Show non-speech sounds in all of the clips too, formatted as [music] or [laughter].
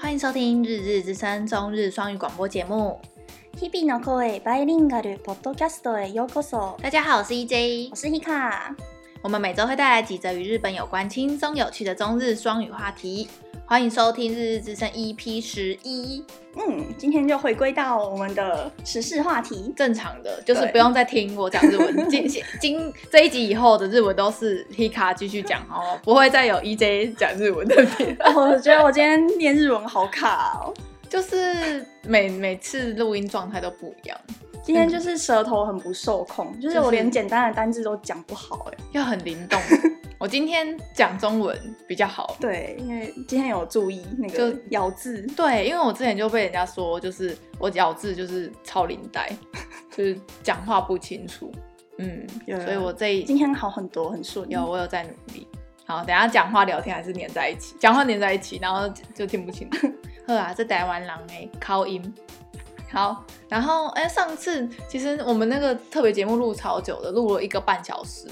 欢迎收听《日日之声》中日双语广播节目。日々の声バイリンガルポッドキャストへようこそ。大家好，我是 EJ，我是 Hika。我们每周会带来几则与日本有关、轻松有趣的中日双语话题。 欢迎收听《日日之声》EP 十一。嗯，今天就回归到我们的时事话题，正常的就是不用再听我讲日文。[laughs] 今今这一集以后的日文都是 Hika 继续讲哦，不会再有 EJ 讲日文的片。[laughs] 我觉得我今天念日文好卡哦，就是每每次录音状态都不一样。今天就是舌头很不受控，嗯、就是我连简单的单字都讲不好，哎，要很灵动。我今天讲中文比较好，对，因为今天有注意那个咬字，对，因为我之前就被人家说，就是我咬字就是超龄呆，[laughs] 就是讲话不清楚，嗯，所以我这一今天好很多，很顺，有我有在努力。好，等下讲话聊天还是黏在一起，讲话黏在一起，然后就听不清楚。[laughs] 呵啊，这台湾人哎，口音。好，然后哎，上次其实我们那个特别节目录超久的，录了一个半小时。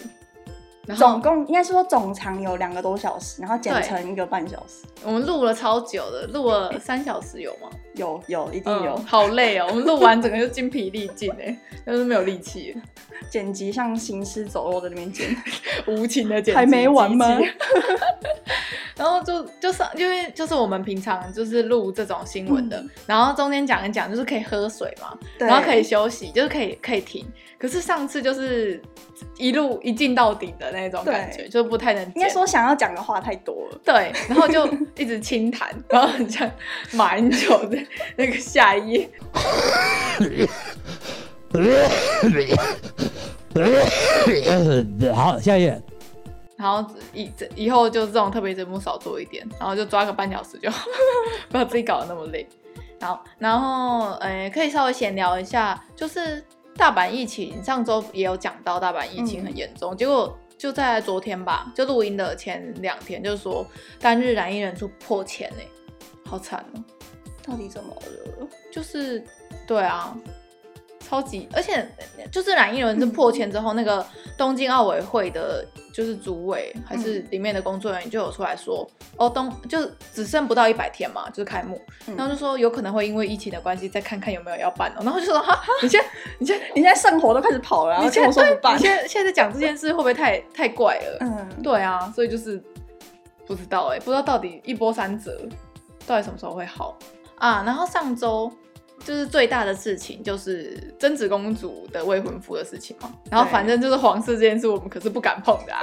总共应该是说总长有两个多小时，然后剪成一个半小时。我们录了超久的，录了三小时有吗？有有一定有，嗯，好累哦。我们录完整个就精疲力尽哎，就是没有力气。剪辑像行尸走肉在那边剪，[laughs] 无情的剪辑，还没完吗？[laughs] 然后就就是因为就是我们平常就是录这种新闻的，嗯、然后中间讲一讲就是可以喝水嘛，对然后可以休息，就是可以可以停。可是上次就是一路一进到底的那种感觉，对就不太能。应该说想要讲的话太多了，对，然后就一直轻谈，然后很像马英九的那个下一页。好，下一页。然后以以后就这种特别节目少做一点，然后就抓个半小时就好，[laughs] 不要自己搞得那么累。好，然后哎可以稍微闲聊一下，就是大阪疫情，上周也有讲到大阪疫情很严重，嗯、结果就在昨天吧，就录音的前两天，就是说单日染疫人数破千呢，好惨哦！到底怎么了？就是对啊。超级，而且就是染疫人是破千之后，嗯、那个东京奥委会的，就是主委还是里面的工作人员就有出来说，嗯、哦，东就只剩不到一百天嘛，就是开幕，嗯、然后就说有可能会因为疫情的关系，再看看有没有要办哦，然后就说 [laughs] 哈，你现在你现在你现在圣火都开始跑了，你现在说不办，你现在现在讲这件事会不会太太怪了？嗯，对啊，所以就是不知道哎、欸，不知道到底一波三折，到底什么时候会好啊？然后上周。就是最大的事情，就是真子公主的未婚夫的事情嘛。然后反正就是皇室这件事，我们可是不敢碰的啊，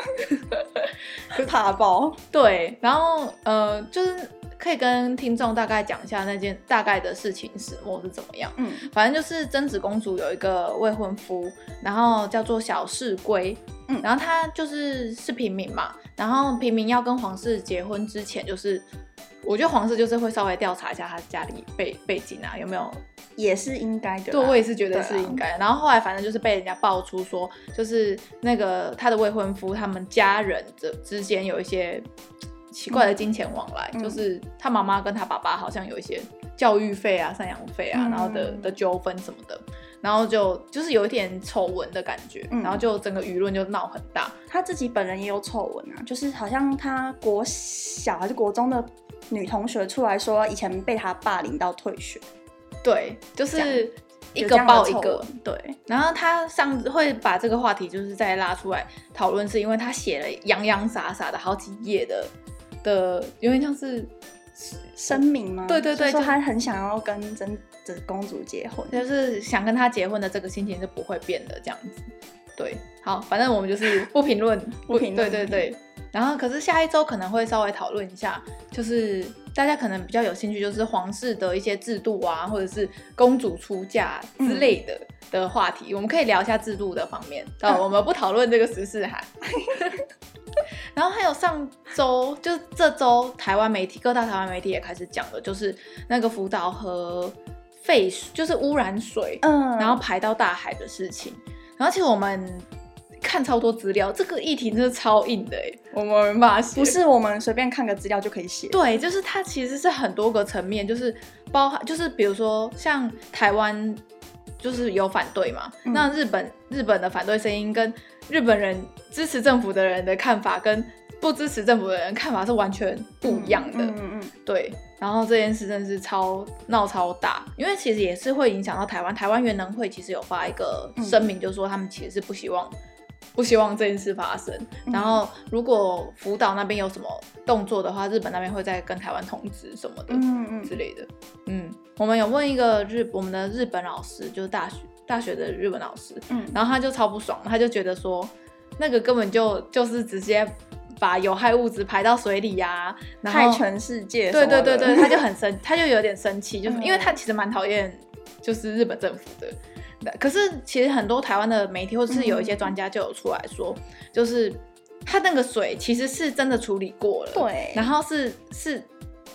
[laughs] 怕爆。对，然后呃，就是可以跟听众大概讲一下那件大概的事情始末是怎么样。嗯，反正就是真子公主有一个未婚夫，然后叫做小室圭。嗯，然后他就是是平民嘛，然后平民要跟皇室结婚之前，就是。我觉得皇室就是会稍微调查一下他家里背背景啊，有没有，也是应该的。对，我也是觉得是应该然后后来反正就是被人家爆出说，就是那个他的未婚夫他们家人的之间有一些奇怪的金钱往来，嗯、就是他妈妈跟他爸爸好像有一些教育费啊、赡养费啊，嗯、然后的的纠纷什么的，然后就就是有一点丑闻的感觉，嗯、然后就整个舆论就闹很大。他自己本人也有丑闻啊，就是好像他国小还是国中的。女同学出来说，以前被他霸凌到退学，对，就是一个爆一个，对。然后他上次会把这个话题就是再拉出来讨论，是因为他写了洋洋洒洒的好几页的的，有点像是声明吗？对对对，说他很想要跟真的公主结婚，就是想跟他结婚的这个心情是不会变的，这样子。对，好，反正我们就是 [laughs] 不评论，不评论，对对对。然后，可是下一周可能会稍微讨论一下，就是大家可能比较有兴趣，就是皇室的一些制度啊，或者是公主出嫁之类的、嗯、的话题，我们可以聊一下制度的方面。啊，[laughs] 我们不讨论这个时事哈。[laughs] 然后还有上周，就这周台湾媒体，各大台湾媒体也开始讲了，就是那个福岛核废水，就是污染水，嗯，然后排到大海的事情。然后其实我们。看超多资料，这个议题真的超硬的哎，我们没办法写，不是我们随便看个资料就可以写。对，就是它其实是很多个层面，就是包含，就是比如说像台湾，就是有反对嘛。嗯、那日本日本的反对声音跟日本人支持政府的人的看法跟不支持政府的人看法是完全不一样的。嗯嗯，嗯，对。然后这件事真的是超闹超大，因为其实也是会影响到台湾。台湾原能会其实有发一个声明，就是说他们其实是不希望。不希望这件事发生。然后，如果福岛那边有什么动作的话，日本那边会再跟台湾通知什么的，嗯嗯之类的。嗯，我们有问一个日我们的日本老师，就是大学大学的日本老师，嗯，然后他就超不爽，他就觉得说，那个根本就就是直接把有害物质排到水里呀，然后害全世界。对对对对，他就很生，他就有点生气，就是因为他其实蛮讨厌就是日本政府的。可是其实很多台湾的媒体或者是有一些专家就有出来说，嗯、就是他那个水其实是真的处理过了，对，然后是是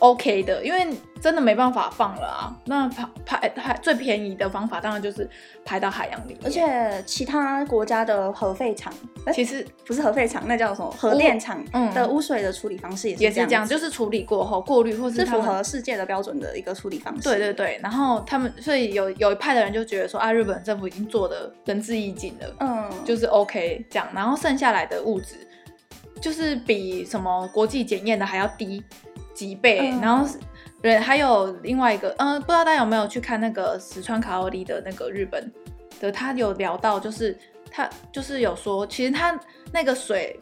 OK 的，因为真的没办法放了啊。那排排排最便宜的方法当然就是排到海洋里面，而且其他国家的核废厂，其实不是核废厂，那叫什么核电厂的污水的处理方式也是也是这样，就是处理过后过滤，或是，是符合世界的标准的一个处理方式。对对对，然后他们所以有有一派的人就觉得说啊，日本政府已经做的仁至义尽了，嗯，就是 OK 这样，然后剩下来的物质就是比什么国际检验的还要低几倍，嗯、然后人还有另外一个，嗯、呃，不知道大家有没有去看那个石川卡奥利的那个日本的，他有聊到，就是他就是有说，其实他那个水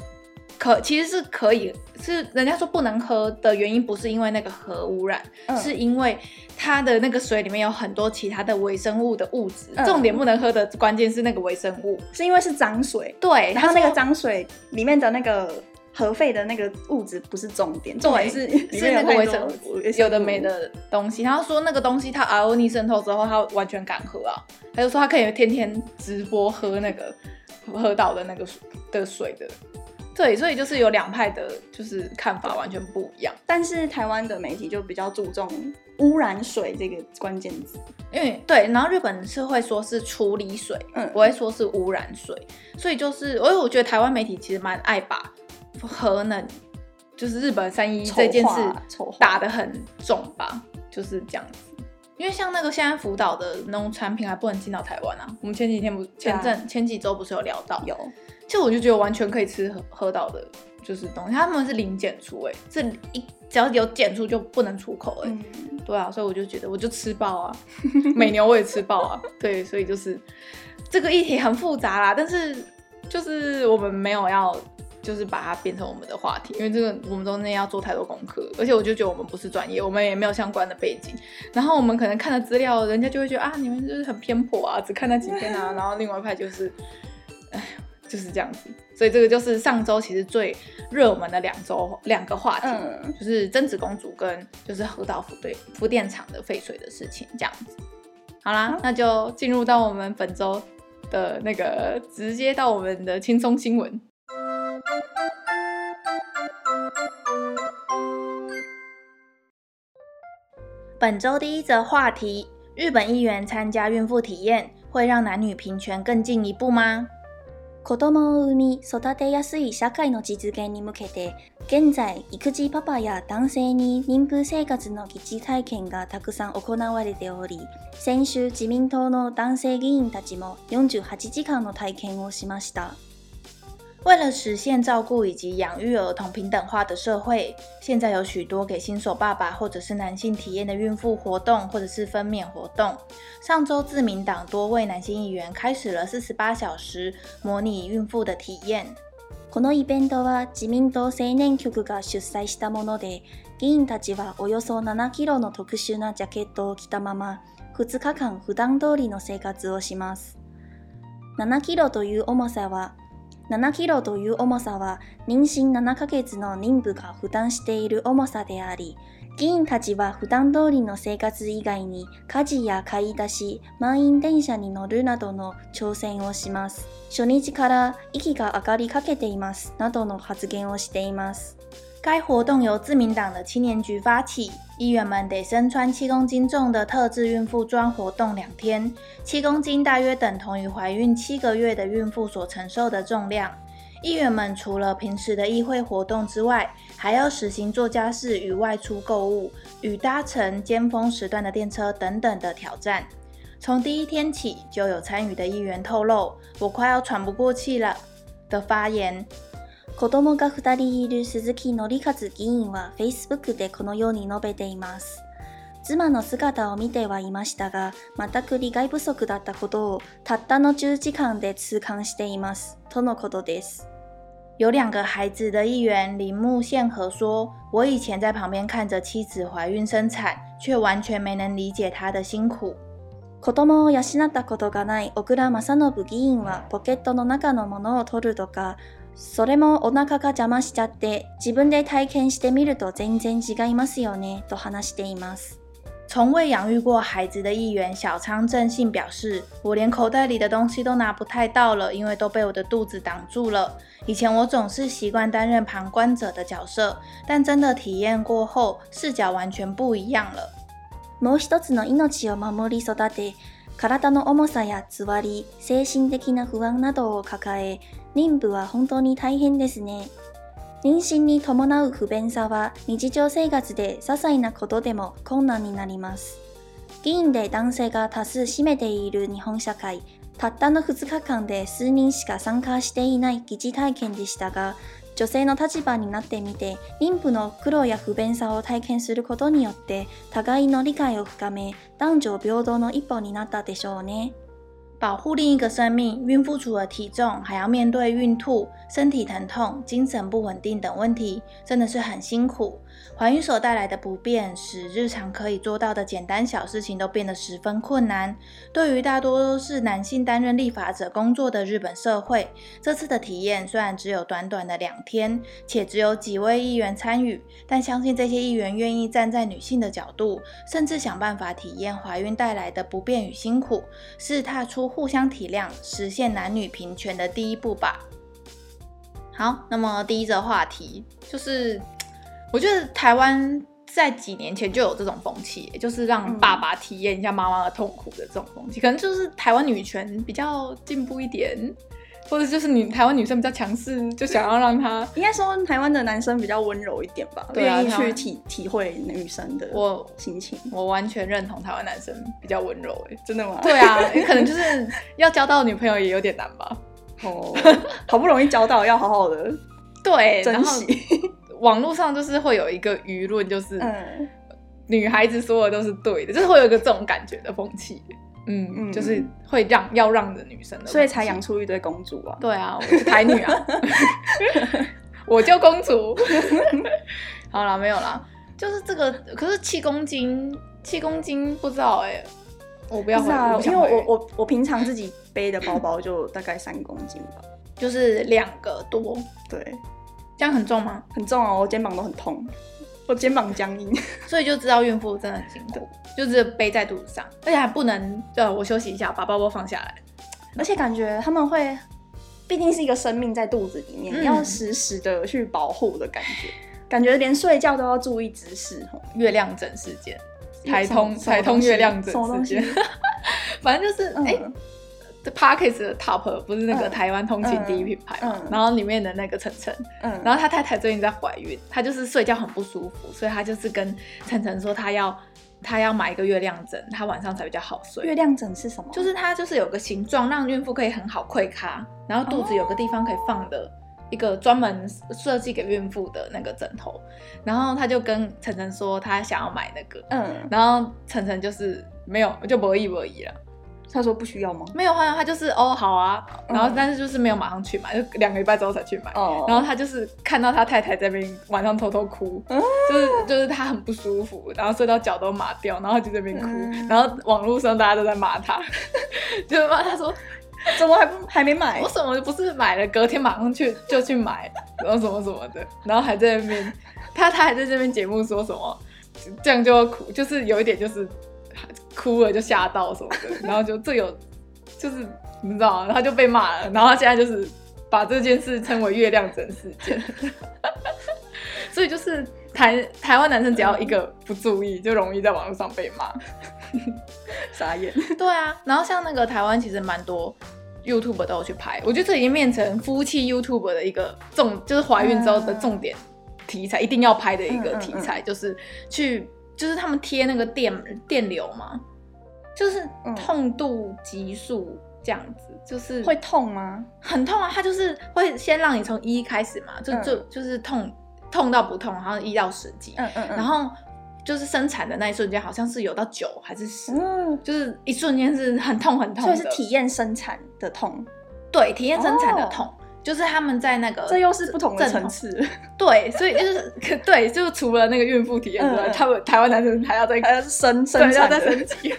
可其实是可以，是人家说不能喝的原因，不是因为那个核污染，嗯、是因为它的那个水里面有很多其他的微生物的物质，嗯、重点不能喝的关键是那个微生物，是因为是脏水，对，然后那个脏水里面的那个。核废的那个物质不是重点，重点是是那个微生物，有的没的东西。他说那个东西它 RO 渗透之后，他完全敢喝啊。他就说他可以天天直播喝那个喝到的那个水的水的。对，所以就是有两派的，就是看法完全不一样。但是台湾的媒体就比较注重污染水这个关键字，因为对，然后日本是会说是处理水，嗯，不会说是污染水。所以就是，因为我觉得台湾媒体其实蛮爱把。核能就是日本三一这件事打得很重吧，就是这样子。因为像那个现在福岛的农产品还不能进到台湾啊。我们前几天不前阵、啊、前几周不是有聊到？有。其实我就觉得完全可以吃核核岛的，就是东西。他们是零检出哎、欸，是一只要有检出就不能出口哎、对啊，所以我就觉得我就吃爆啊，[laughs] 美牛我也吃爆啊。[laughs] 对，所以就是这个议题很复杂啦，但是就是我们没有要。就是把它变成我们的话题，因为这个我们中间要做太多功课，而且我就觉得我们不是专业，我们也没有相关的背景，然后我们可能看的资料，人家就会觉得啊，你们就是很偏颇啊，只看那几篇啊，然后另外一派就是，哎，就是这样子，所以这个就是上周其实最热门的两周两个话题，嗯、就是贞子公主跟就是核岛福对福电厂的废水的事情，这样子。好啦，嗯、那就进入到我们本周的那个，直接到我们的轻松新闻。本周第一则话题：日本议员参加孕妇体验，会让男女平权更进一步吗？子供を产み育てやすい社会の実现に向けて、现在育児パパや男性に妊妇生活の疑似体验がたくさん行われており、先周自民党の男性议员たちも48时间の体验をしました。为了实现照顾以及养育儿童平等化的社会，现在有许多给新手爸爸或者是男性体验的孕妇活动，或者是分娩活动。上周自民党多位男性议员开始了四十八小时模拟孕妇的体验。このイベントは自民党青年局が主催したもので、议员たちはおよそ7キロの特殊なジャケットを着たまま、2日间普段通りの生活をします。7キロという重さは7キロという重さは妊娠7ヶ月の妊妇が负担している重さであり、议员たちは普段通りの生活以外に家事や买い出し、満员电车に乗るなどの挑戦をします。初日から息が上がりかけています。などの発言をしています。该活动由自民党的青年局发起，议员们得身穿七公斤重的特制孕妇装活动两天，七公斤大约等同于怀孕七个月的孕妇所承受的重量。议员们除了平时的议会活动之外，还要实行做家事与外出购物、与搭乘尖峰时段的电车等等的挑战。从第一天起就有参与的议员透露，我快要喘不过气了的发言。子供が二人いる铃木纪和议员は Facebook でこのように述べています。妻の姿を见てはいましたが、全く理解不足だったことをたったの10时间で痛感しています。とのことです。有两个孩子的议员铃木宪和说：“我以前在旁边看着妻子怀孕生产，却完全没能理解她的辛苦。”子供を养ったことがない小仓正信议员はポケットの中のものを取るとか、それもお腹が邪魔しちゃって自分で体験してみると全然违いますよねと话しています。从未养育过孩子的议员小仓正信表示：“我连口袋里的东西都拿不太到了，因为都被我的肚子挡住了。以前我总是习惯担任旁观者的角色，但真的体验过后，视角完全不一样了。”もう一つの命を守り育て、体の重さやつわり、精神的な不安などを抱え、妊妇は本当に大変ですね。妊娠に伴う不便さは日常生活で些细なことでも困难になります。议员で男性が多数占めている日本社会、たったの2日间で数人しか参加していない疑似体験でしたが、女性の立场になってみて、妊妇の苦労や不便さを体験することによって、互いの理解を深め、男女平等の一歩になったでしょうね。保护另一个生命，孕妇除了体重，还要面对孕吐、身体疼痛、精神不稳定等问题，真的是很辛苦。怀孕所带来的不便，使日常可以做到的简单小事情都变得十分困难。对于大多都是男性担任立法者工作的日本社会，这次的体验虽然只有短短的两天，且只有几位议员参与，但相信这些议员愿意站在女性的角度，甚至想办法体验怀孕带来的不便与辛苦，是踏出互相体谅、实现男女平权的第一步吧。好，那么第一则话题就是。我觉得台湾在几年前就有这种风气，就是让爸爸体验一下妈妈的痛苦的这种风气，嗯、可能就是台湾女权比较进步一点，或者就是女台湾女生比较强势，就想要让她应该说台湾的男生比较温柔一点吧，愿意去体体会女生的我心情我。我完全认同台湾男生比较温柔，哎，真的吗？对啊，[laughs] 可能就是要交到女朋友也有点难吧。哦，好不容易交到，要好好的 [laughs] 对珍惜。网络上就是会有一个舆论，就是女孩子说的都是对的，就是会有一个这种感觉的风气，嗯，嗯，就是会让要让着女生的，所以才养出一堆公主啊。对啊，我是台女啊，[laughs] 我就公主。[laughs] 好啦，没有啦，就是这个，可是七公斤，七公斤不知道哎、欸，我不要回，啊、因为我我我平常自己背的包包就大概三公斤吧，就是两个多，对。这样很重吗？很重哦，我肩膀都很痛，我肩膀僵硬，[laughs] 所以就知道孕妇真的很辛苦，就是背在肚子上，而且还不能，呃，我休息一下，把包包放下来，而且感觉他们会，毕竟是一个生命在肚子里面，嗯、要时时的去保护的感觉，感觉连睡觉都要注意姿势。月亮枕事件，台通台通月亮枕事件，[laughs] 反正就是哎。嗯。欸这 Parkes 的 Top 不是那个台湾通勤第一品牌嘛？嗯嗯、然后里面的那个晨晨，嗯，然后他太太最近在怀孕，她就是睡觉很不舒服，所以她就是跟晨晨说她要她要买一个月亮枕，她晚上才比较好睡。月亮枕是什么？就是它就是有个形状，让孕妇可以很好溃咖，然后肚子有个地方可以放的一个专门设计给孕妇的那个枕头。然后他就跟晨晨说他想要买那个，嗯，然后晨晨就是没有就不意不意了。他说不需要吗？没有，好像他就是哦，好啊，然后但是就是没有马上去买，就两个礼拜之后才去买。哦，然后他就是看到他太太在那边晚上偷偷哭，嗯、就是就是他很不舒服，然后睡到脚都麻掉，然后就在那边哭，嗯、然后网络上大家都在骂他，[laughs] 就骂他说 [laughs] 怎么还不还没买？我什么不是买了，隔天马上去就去买，然后什么什么的，然后还在那边，他他还在这边节目说什么这样就要哭，就是有一点就是。哭了就吓到什么的，然后就这有，就是你知道，然后就被骂了，然后他现在就是把这件事称为月亮整事件，[laughs] 所以就是台台湾男生只要一个不注意，就容易在网络上被骂，[laughs] 傻眼。对啊，然后像那个台湾其实蛮多 YouTube 都有去拍，我觉得这已经变成夫妻 YouTube 的一个重，就是怀孕之后的重点题材，一定要拍的一个题材，就是去。就是他们贴那个电电流嘛，就是痛度级数这样子，嗯、就是会痛吗？很痛啊！它就是会先让你从一开始嘛，就就就是痛痛到不痛，然后一到十级，嗯嗯嗯，然后就是生产的那一瞬间，好像是有到九还是十，嗯，就是一瞬间是很痛很痛的，所以是体验生产的痛，对，体验生产的痛。哦就是他们在那个，这又是不同的层次。对，所以就是对，就除了那个孕妇体验之外，嗯、他们台湾男生还要再还要升升要再升级。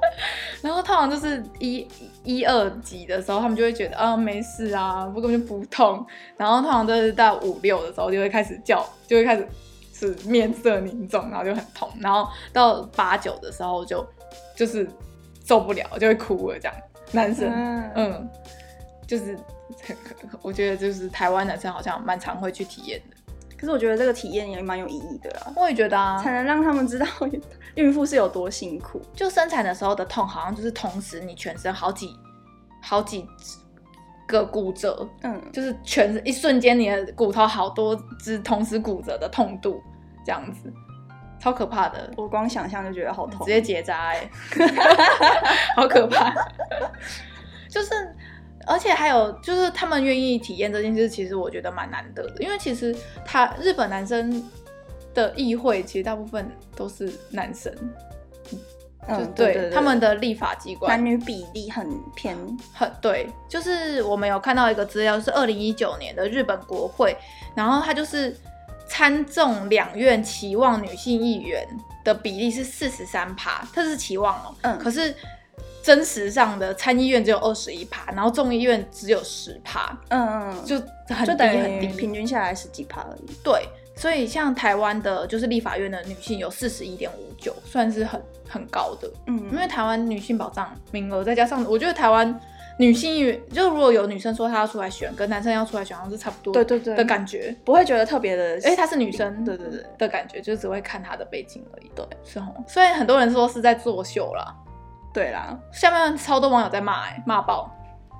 [laughs] 然后通常就是一一二级的时候，他们就会觉得啊没事啊，不根本就不痛。然后通常都是到五六的时候就会开始叫，就会开始是面色凝重，然后就很痛。然后到八九的时候就就是受不了，就会哭了这样。男生嗯，嗯，就是。我觉得就是台湾男生好像蛮常会去体验的，可是我觉得这个体验也蛮有意义的啦。我也觉得啊，才能让他们知道孕妇是有多辛苦。就生产的时候的痛，好像就是同时你全身好几好几个骨折，嗯，就是全一瞬间你的骨头好多只同时骨折的痛度，这样子超可怕的。我光想象就觉得好痛，直接结扎哎，[laughs] 好可怕，就是。而且还有就是他们愿意体验这件事，其实我觉得蛮难得的，因为其实他日本男生的议会其实大部分都是男生，嗯，对，对，对，对，他们的立法机关。男女比例很偏。很对，就是我们有看到一个资料，是二零一九年的日本国会，然后他就是参众两院期望女性议员的比例是四十三趴，这是期望哦，嗯，可是。真实上的参议院只有二十一趴，然后众议院只有十趴，嗯嗯，就很低很低，平均下来十几趴而已。对，所以像台湾的，就是立法院的女性有四十一点五九，算是很很高的。嗯，因为台湾女性保障名额，再加上我觉得台湾女性议员，就如果有女生说她要出来选，跟男生要出来选，好像是差不多。对对对的感觉，不会觉得特别的，哎，她是女生，对对对的感觉，就只会看她的背景而已。对，是哦。所以很多人说是在作秀啦。对啦，下面超多网友在骂，哎，骂爆，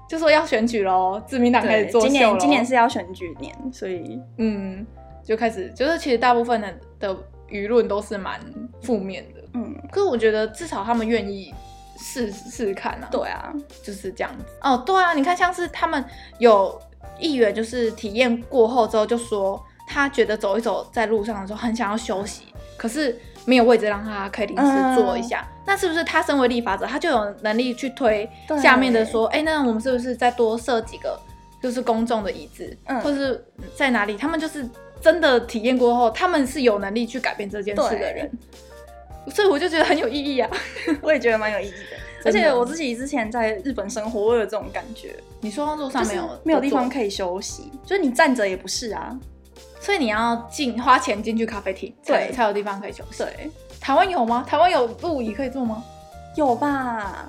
就说要选举喽，自民党开始作秀。今年今年是要选举年，所以嗯，就开始就是其实大部分的的舆论都是蛮负面的，嗯，可是我觉得至少他们愿意试试看啊。对啊，就是这样子。哦，对啊，你看像是他们有议员就是体验过后之后就说，他觉得走一走在路上的时候很想要休息，可是。没有位置让他可以临时坐一下，嗯、那是不是他身为立法者，他就有能力去推下面的说，哎，那我们是不是再多设几个，就是公众的椅子，嗯、或是在哪里？他们就是真的体验过后，他们是有能力去改变这件事的人，所以我就觉得很有意义啊。[laughs] 我也觉得蛮有意义的，[laughs] 而且我自己之前在日本生活，我有这种感觉。你说路上没有没有地方可以休息，就是你站着也不是啊。所以你要进花钱进去咖啡厅，对，才有地方可以休息。对，台湾有吗？台湾有路椅可以坐吗？有吧，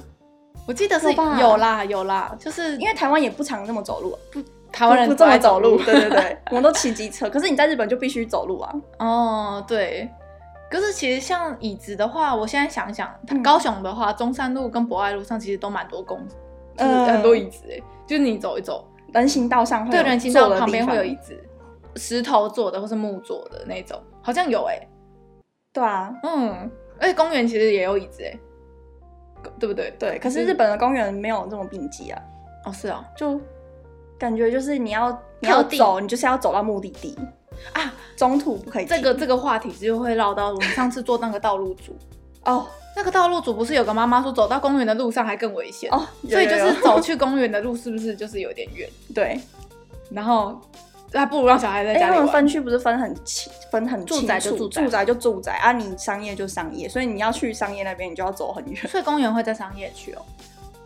我记得是有啦，有啦，就是因为台湾也不常那么走路，不，台湾人不这么走路。[laughs] 对对对，我们都骑机车，可是你在日本就必须走路啊。哦，对。可是其实像椅子的话，我现在想想，高雄的话，中山路跟博爱路上其实都蛮多公，就是很多椅子哎，就是你走一走，人行道上会，对，人行道旁边会有椅子。石头做的或是木做的那种，好像有哎、欸，对啊，嗯，而且公园其实也有椅子哎、欸，对不对？对，可是日本的公园没有这么并机啊。哦，是啊，就感觉就是你要你要走，你就是要走到目的地啊，中途不可以。这个这个话题就会绕到我们上次做那个道路组哦，那个道路组不是有个妈妈说走到公园的路上还更危险哦，所以就是走去公园的路是不是就是有点远？对，然后。还不如让小孩在家里玩。因为分区不是分很清，分很清楚，住宅就住宅，住宅就住宅啊，你商业就商业，所以你要去商业那边，你就要走很远。[laughs] 所以公园会在商业区哦，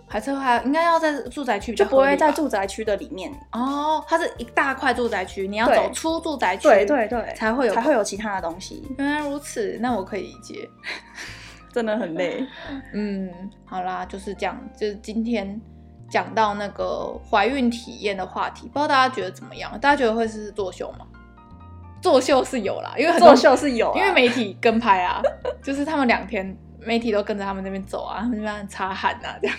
还是会应该要在住宅区，就不会在住宅区的里面哦。它是一大块住宅区，你要走出住宅区，对对对，才会有才会有其他的东西。原来如此，那我可以理解，[laughs] 真的很累。嗯，好啦，就是这样，就是今天。讲到那个怀孕体验的话题，不知道大家觉得怎么样？大家觉得会是作秀吗？作秀是有啦，因为很作秀是有，因为媒体跟拍啊，[laughs] 就是他们两天媒体都跟着他们那边走啊，他们那边擦汗啊这样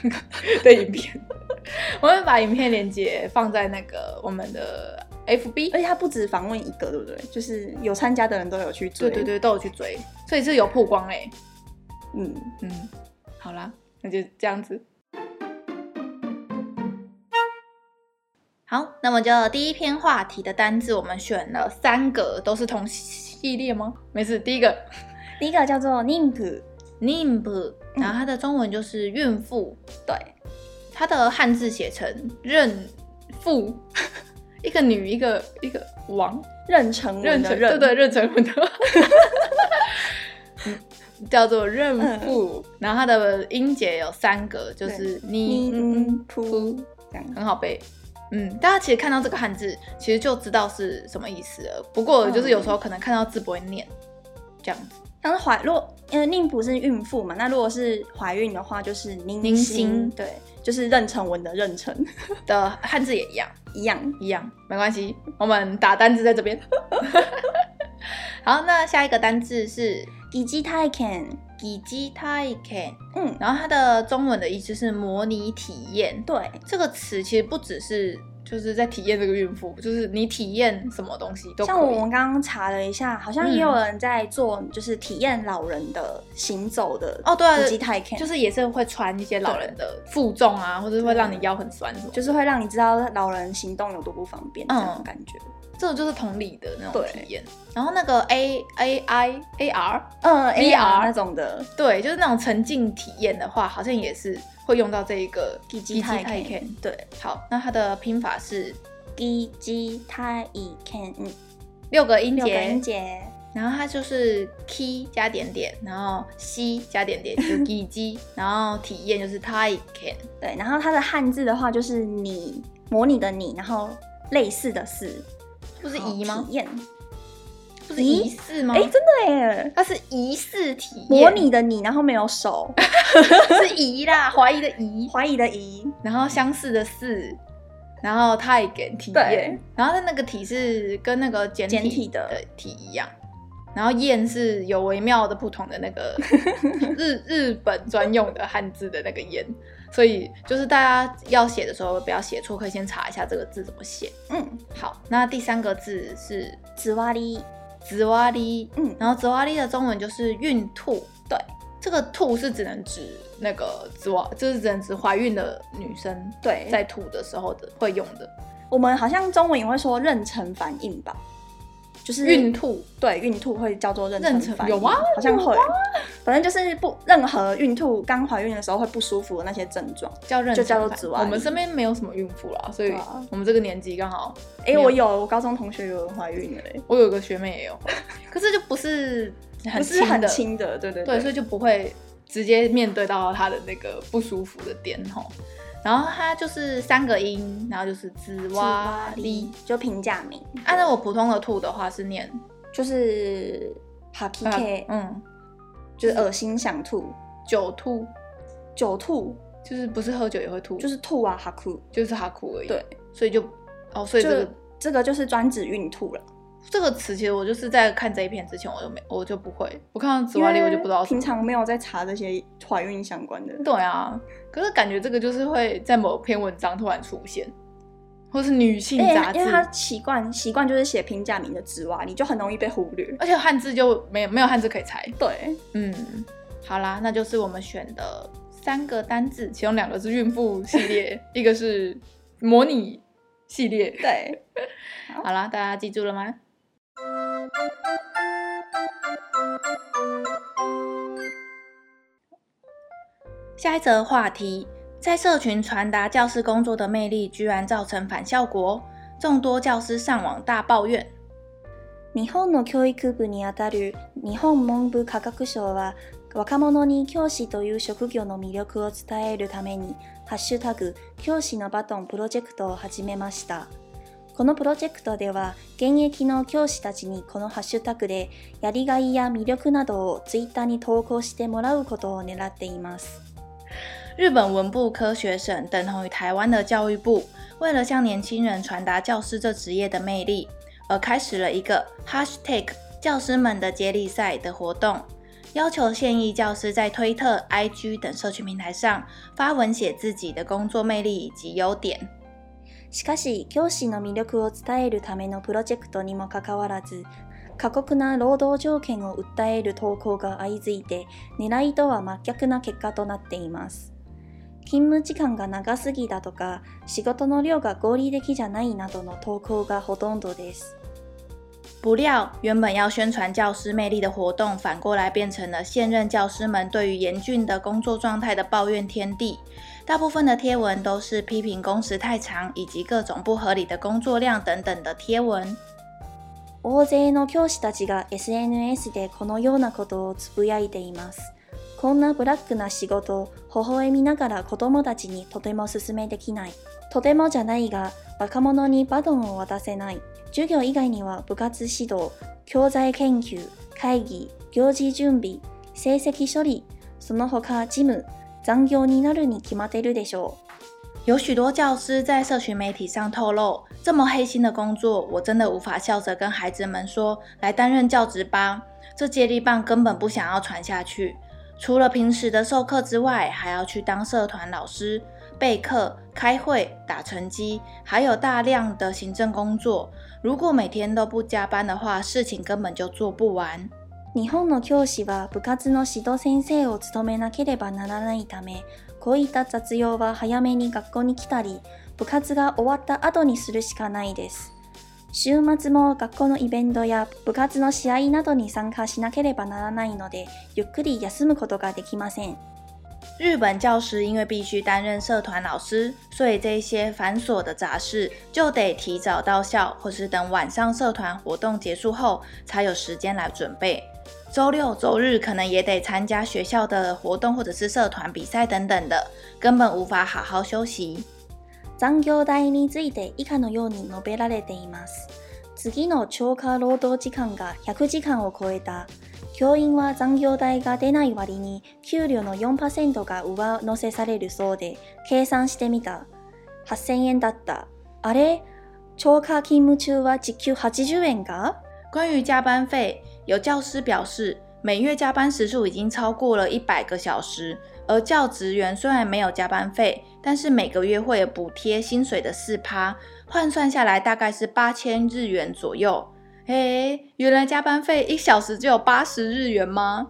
的影片。[laughs] 我们把影片连接放在那个我们的 FB，而且他不止访问一个，对不对？就是有参加的人都有去追，对对对，都有去追，所以是有曝光哎、欸。嗯嗯，好啦。那就这样子。好，那么就第一篇话题的单字，我们选了三个，都是同系列吗？没事，第一个，第一个叫做妊妇，妊妇，然后它的中文就是孕妇，嗯、对，它的汉字写成妊妇，[laughs] 一个女，一个一个王，妊娠纹的妊，对对，妊娠纹的，[laughs] 叫做妊妇，嗯、然后它的音节有三个，就是妊妇，这样很好背。嗯，大家其实看到这个汉字，其实就知道是什么意思了。不过就是有时候可能看到字不会念，这样子。但是怀，如果因为妊妇是孕妇嘛，那如果是怀孕的话，就是妊娠。心对，就是妊娠纹的妊娠的汉字也一样，[laughs] 一样一样，没关系。我们打单字在这边。[laughs] 好，那下一个单字是疑似体験。疑似体験，嗯，然后它的中文的意思是模拟体验。对，这个词其实不只是就是在体验这个孕妇，就是你体验什么东西都。像我们刚刚查了一下，好像也有人在做，就是体验老人的行走的哦，对，疑似体验，就是也是会穿一些老人的负重啊，或者会让你腰很酸什么，就是会让你知道老人行动有多不方便，这种感觉。这种就是同理的那种体验，然后那个 A A I A R，嗯 A R 那种的，对，就是那种沉浸体验的话，好像也是会用到这一个疑似体验。对，好，那它的拼法是疑似体验，六个音节，六个音节，然后它就是 key 加点点，然后 C 加点点，就疑似，然后体验就是体验，对，然后它的汉字的话就是拟，模拟的拟，然后类似的似。不是疑吗？体验。不是疑似吗？哎、欸，真的耶！它是疑似体验，模拟的你，然后没有手，[laughs] 是疑啦，怀疑的疑，怀疑的疑，然后相似的似，然后太给体验，对。然后它那个体是跟那个简体的。体一样，然后验是有微妙的不同的那个 [laughs] 日日本专用的汉字的那个验。所以就是大家要写的时候不要写错，可以先查一下这个字怎么写。嗯，好，那第三个字是つわり，つわり，嗯，然后つわり的中文就是孕吐。对，这个吐是只能指那个つわ，就是只能指怀孕的女生对在吐的时候的会用的。我们好像中文也会说妊娠反应吧。 就是孕吐，对，孕吐会叫做妊娠反应，有吗？好像会，反正就是不任何孕吐刚怀孕的时候会不舒服的那些症状叫妊娠，就叫做子哇。我们身边没有什么孕妇啦，所以我们这个年纪刚好。哎，我有，我高中同学有人怀孕了嘞，我有个学妹也有，[laughs] 可是就不是很不是很轻的，对对对，所以就不会直接面对到她的那个不舒服的点吼。然后它就是三个音，然后就是つわり，就平假名。按照我普通的吐的话是念，就是吐き気，嗯，就是恶心想吐，酒吐，酒吐就是不是喝酒也会吐，就是吐啊，哈哭，就是哈哭而已。对，所以就哦，所以这个这个就是专指孕吐了。 这个词其实我就是在看这一篇之前，我就没我就不会，我看到子哇哩我就不知道。平常没有在查这些怀孕相关的。对啊，可是感觉这个就是会在某篇文章突然出现，或是女性杂志，因为他习惯习惯就是写平假名的子哇哩，你就很容易被忽略，而且汉字就没有没有汉字可以猜。对，嗯，好啦，那就是我们选的三个单字，其中两个是孕妇系列，[laughs] 一个是模拟系列。对，[laughs] 好，好啦，大家记住了吗？下一则话题，在社群传达教师工作的魅力，居然造成反效果，众多教师上网大抱怨。日本の教育部にあたる日本文部科学省は、若者に教师という职业の魅力を伝えるために、ハッシュタグ教师のバトンプロジェクトを始めました。 このプロジェクトでは、现役の教师たちにこのハッシュタグでやりがいや魅力などをツイッターに投稿してもらうことを狙っています。日本文部科学省等同于台湾的教育部，为了向年轻人传达教师这职业的魅力，而开始了一个 Hashtag 教师们的接力赛的活动，要求现役教师在推特、IG 等社群平台上发文写自己的工作魅力以及优点。しかし、教师の魅力を伝えるためのプロジェクトにもかかわらず、过酷な劳働条件を诉える投稿が相次いで、狙いとは真逆な结果となっています。勤务时间が长すぎだとか、仕事の量が合理的じゃないなどの投稿がほとんどです。不料，原本要宣传教师魅力的活动，反过来变成了现任教师们对于严峻的工作状态的抱怨天地。大部分的贴文都是批评工时太长以及各种不合理的工作量等等的贴文。大势の教师たちが SNS でこのようなことをつぶやいています。こんなブラックな仕事、微笑みながら子供たちにとても勧めできない。とてもじゃないが、若者にバトンを渡せない。授业以外には部活指导、教材研究、会议、行事准备、成绩処理、その他事务、残业になるに决まってるでしょう。有许多教师在社群媒体上透露，这么黑心的工作，我真的无法笑着跟孩子们说，来担任教职吧。这接力棒根本不想要传下去。除了平时的授课之外，还要去当社团老师、备课、开会、打成绩，还有大量的行政工作。如果每天都不加班的话，事情根本就做不完。 日本の教师は部活の指导先生を务めなければならないため、こういった雑用は早めに学校に来たり、部活が终わった后にするしかないです。周末も学校のイベントや部活の试合などに参加しなければならないので、ゆっくり休むことができません。日本教师因为必须担任社团老师，所以这些繁琐的杂事就得提早到校，或是等晚上社团活动结束后才有时间来准备。周六、周日可能也得参加学校的活动或者是社团比赛等等的，根本无法好好休息。残业代について以下のように述べられています。次の超过労働时间が100时间を超えた。教员は残业代が出ない割に给料の4%が上乗せされるそうで、计算してみた。8000円だった。あれ？超过勤务中は时给80円か？关于加班费，有教师表示，每月加班时数已经超过了一百个小时，而教职员虽然没有加班费，但是每个月会有补贴薪水的四趴，换算下来大概是八千日元左右。诶，原来加班费一小时就有八十日元吗？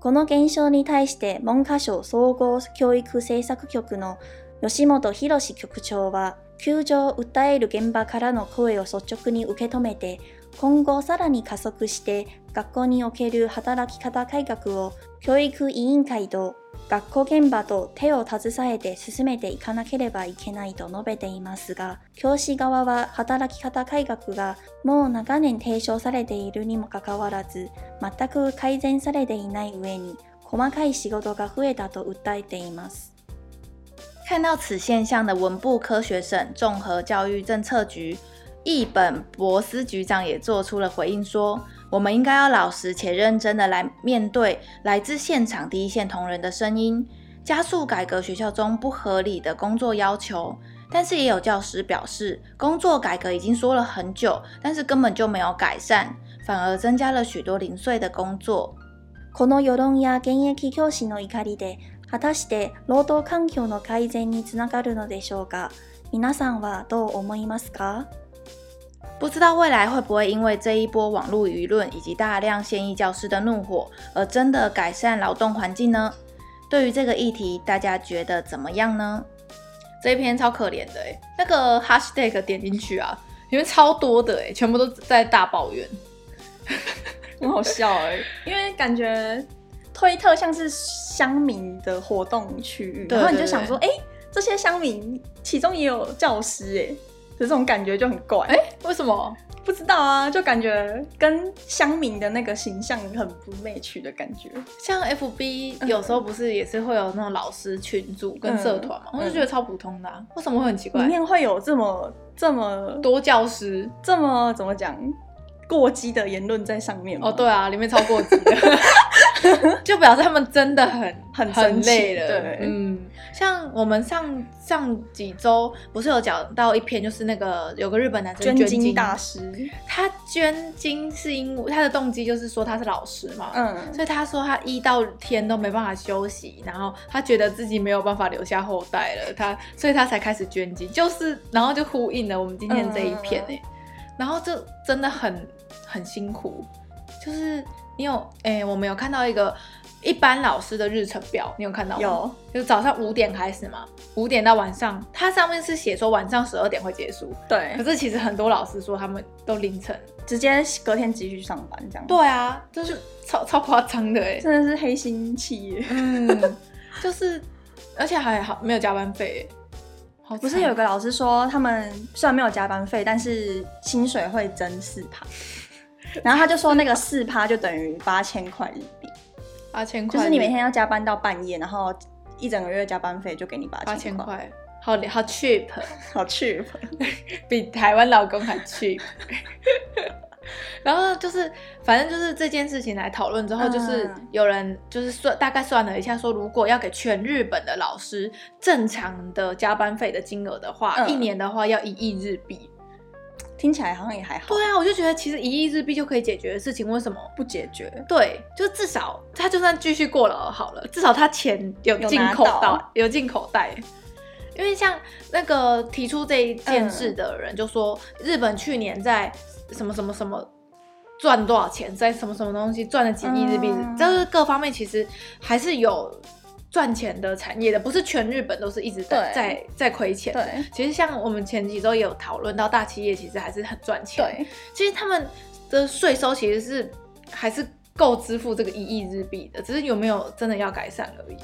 この现象に対して文科省総合教育政策局の吉本博局长は、穷状を诉える现场からの声を率直に受け止めて、 今后さらに加速して学校における働き方改革を教育委员会と学校现场と手を携えて进めていかなければいけないと述べていますが、教师侧は働き方改革がもう长年提唱されているにもかかわらず、全く改善されていない上に、细かい仕事が増えたと诉えています。看到此现象的文部科学省综合教育政策局译本博司局长也做出了回应说，说我们应该要老实且认真的来面对来自现场第一线同仁的声音，加速改革学校中不合理的工作要求。但是也有教师表示，工作改革已经说了很久，但是根本就没有改善，反而增加了许多零碎的工作。この世论や现役教师の怒りで果たして劳働环境の改善につながるのでしょうか？皆さんはどう思いますか？ 不知道未来会不会因为这一波网络舆论以及大量现役教师的怒火，而真的改善劳动环境呢？对于这个议题，大家觉得怎么样呢？这一篇超可怜的诶，那个 hashtag 点进去啊，里面超多的诶，全部都在大抱怨，[laughs] 很好笑诶，因为感觉推特像是乡民的活动区域，然后你就想说，哎，这些乡民其中也有教师诶。这种感觉就很怪，哎，为什么？不知道啊，就感觉跟乡民的那个形象很不 match 的感觉。像 FB 有时候不是也是会有那种老师群组跟社团嘛，嗯、我就觉得超普通的、啊，嗯、为什么会很奇怪？里面会有这么这么多教师，这么怎么讲过激的言论在上面？哦，对啊，里面超过激的。[laughs] 就表示他们真的很很很累了，对，嗯，像我们上上几周不是有讲到一篇，就是那个有个日本男生捐精大师，他捐精是因为他的动机就是说他是老师嘛，嗯，所以他说他一到天都没办法休息，然后他觉得自己没有办法留下后代了，他所以他才开始捐精，就是然后就呼应了我们今天这一篇哎，嗯、然后这真的很很辛苦，就是。你有哎、欸，我们有看到一个一般老师的日程表，你有看到吗？有，就是早上五点开始嘛，五点到晚上，它上面是写说晚上十二点会结束。对。可是其实很多老师说他们都凌晨直接隔天继续上班这样。对啊，就是超超夸张的哎，真的是黑心企业。嗯，就是，而且还好没有加班费。好，不是有个老师说他们虽然没有加班费，但是薪水会增四趴。然后他就说那个四趴就等于八千块日币。八千块，就是你每天要加班到半夜，然后一整个月加班费就给你八千块。八千块，好好 cheap，[laughs] 好 cheap，比台湾老公还 cheap。[laughs] [laughs] 然后就是，反正就是这件事情来讨论之后，就是有人就是算大概算了一下，说如果要给全日本的老师正常的加班费的金额的话，嗯、一年的话要一亿日币。听起来好像也还好。对啊，我就觉得其实一亿日币就可以解决的事情，为什么不解决？对，就至少他就算继续过劳好了，至少他钱有进口袋，有进口袋。因为像那个提出这一件事的人就说，嗯、日本去年在什么什么什么赚多少钱，在什么什么东西赚了几亿日币，就、嗯、是各方面其实还是有。赚钱的产业的不是全日本都是一直在在在亏钱。对，其实像我们前几周也有讨论到，大企业其实还是很赚钱。对，其实他们的税收其实是还是够支付这个一亿日币的，只是有没有真的要改善而已。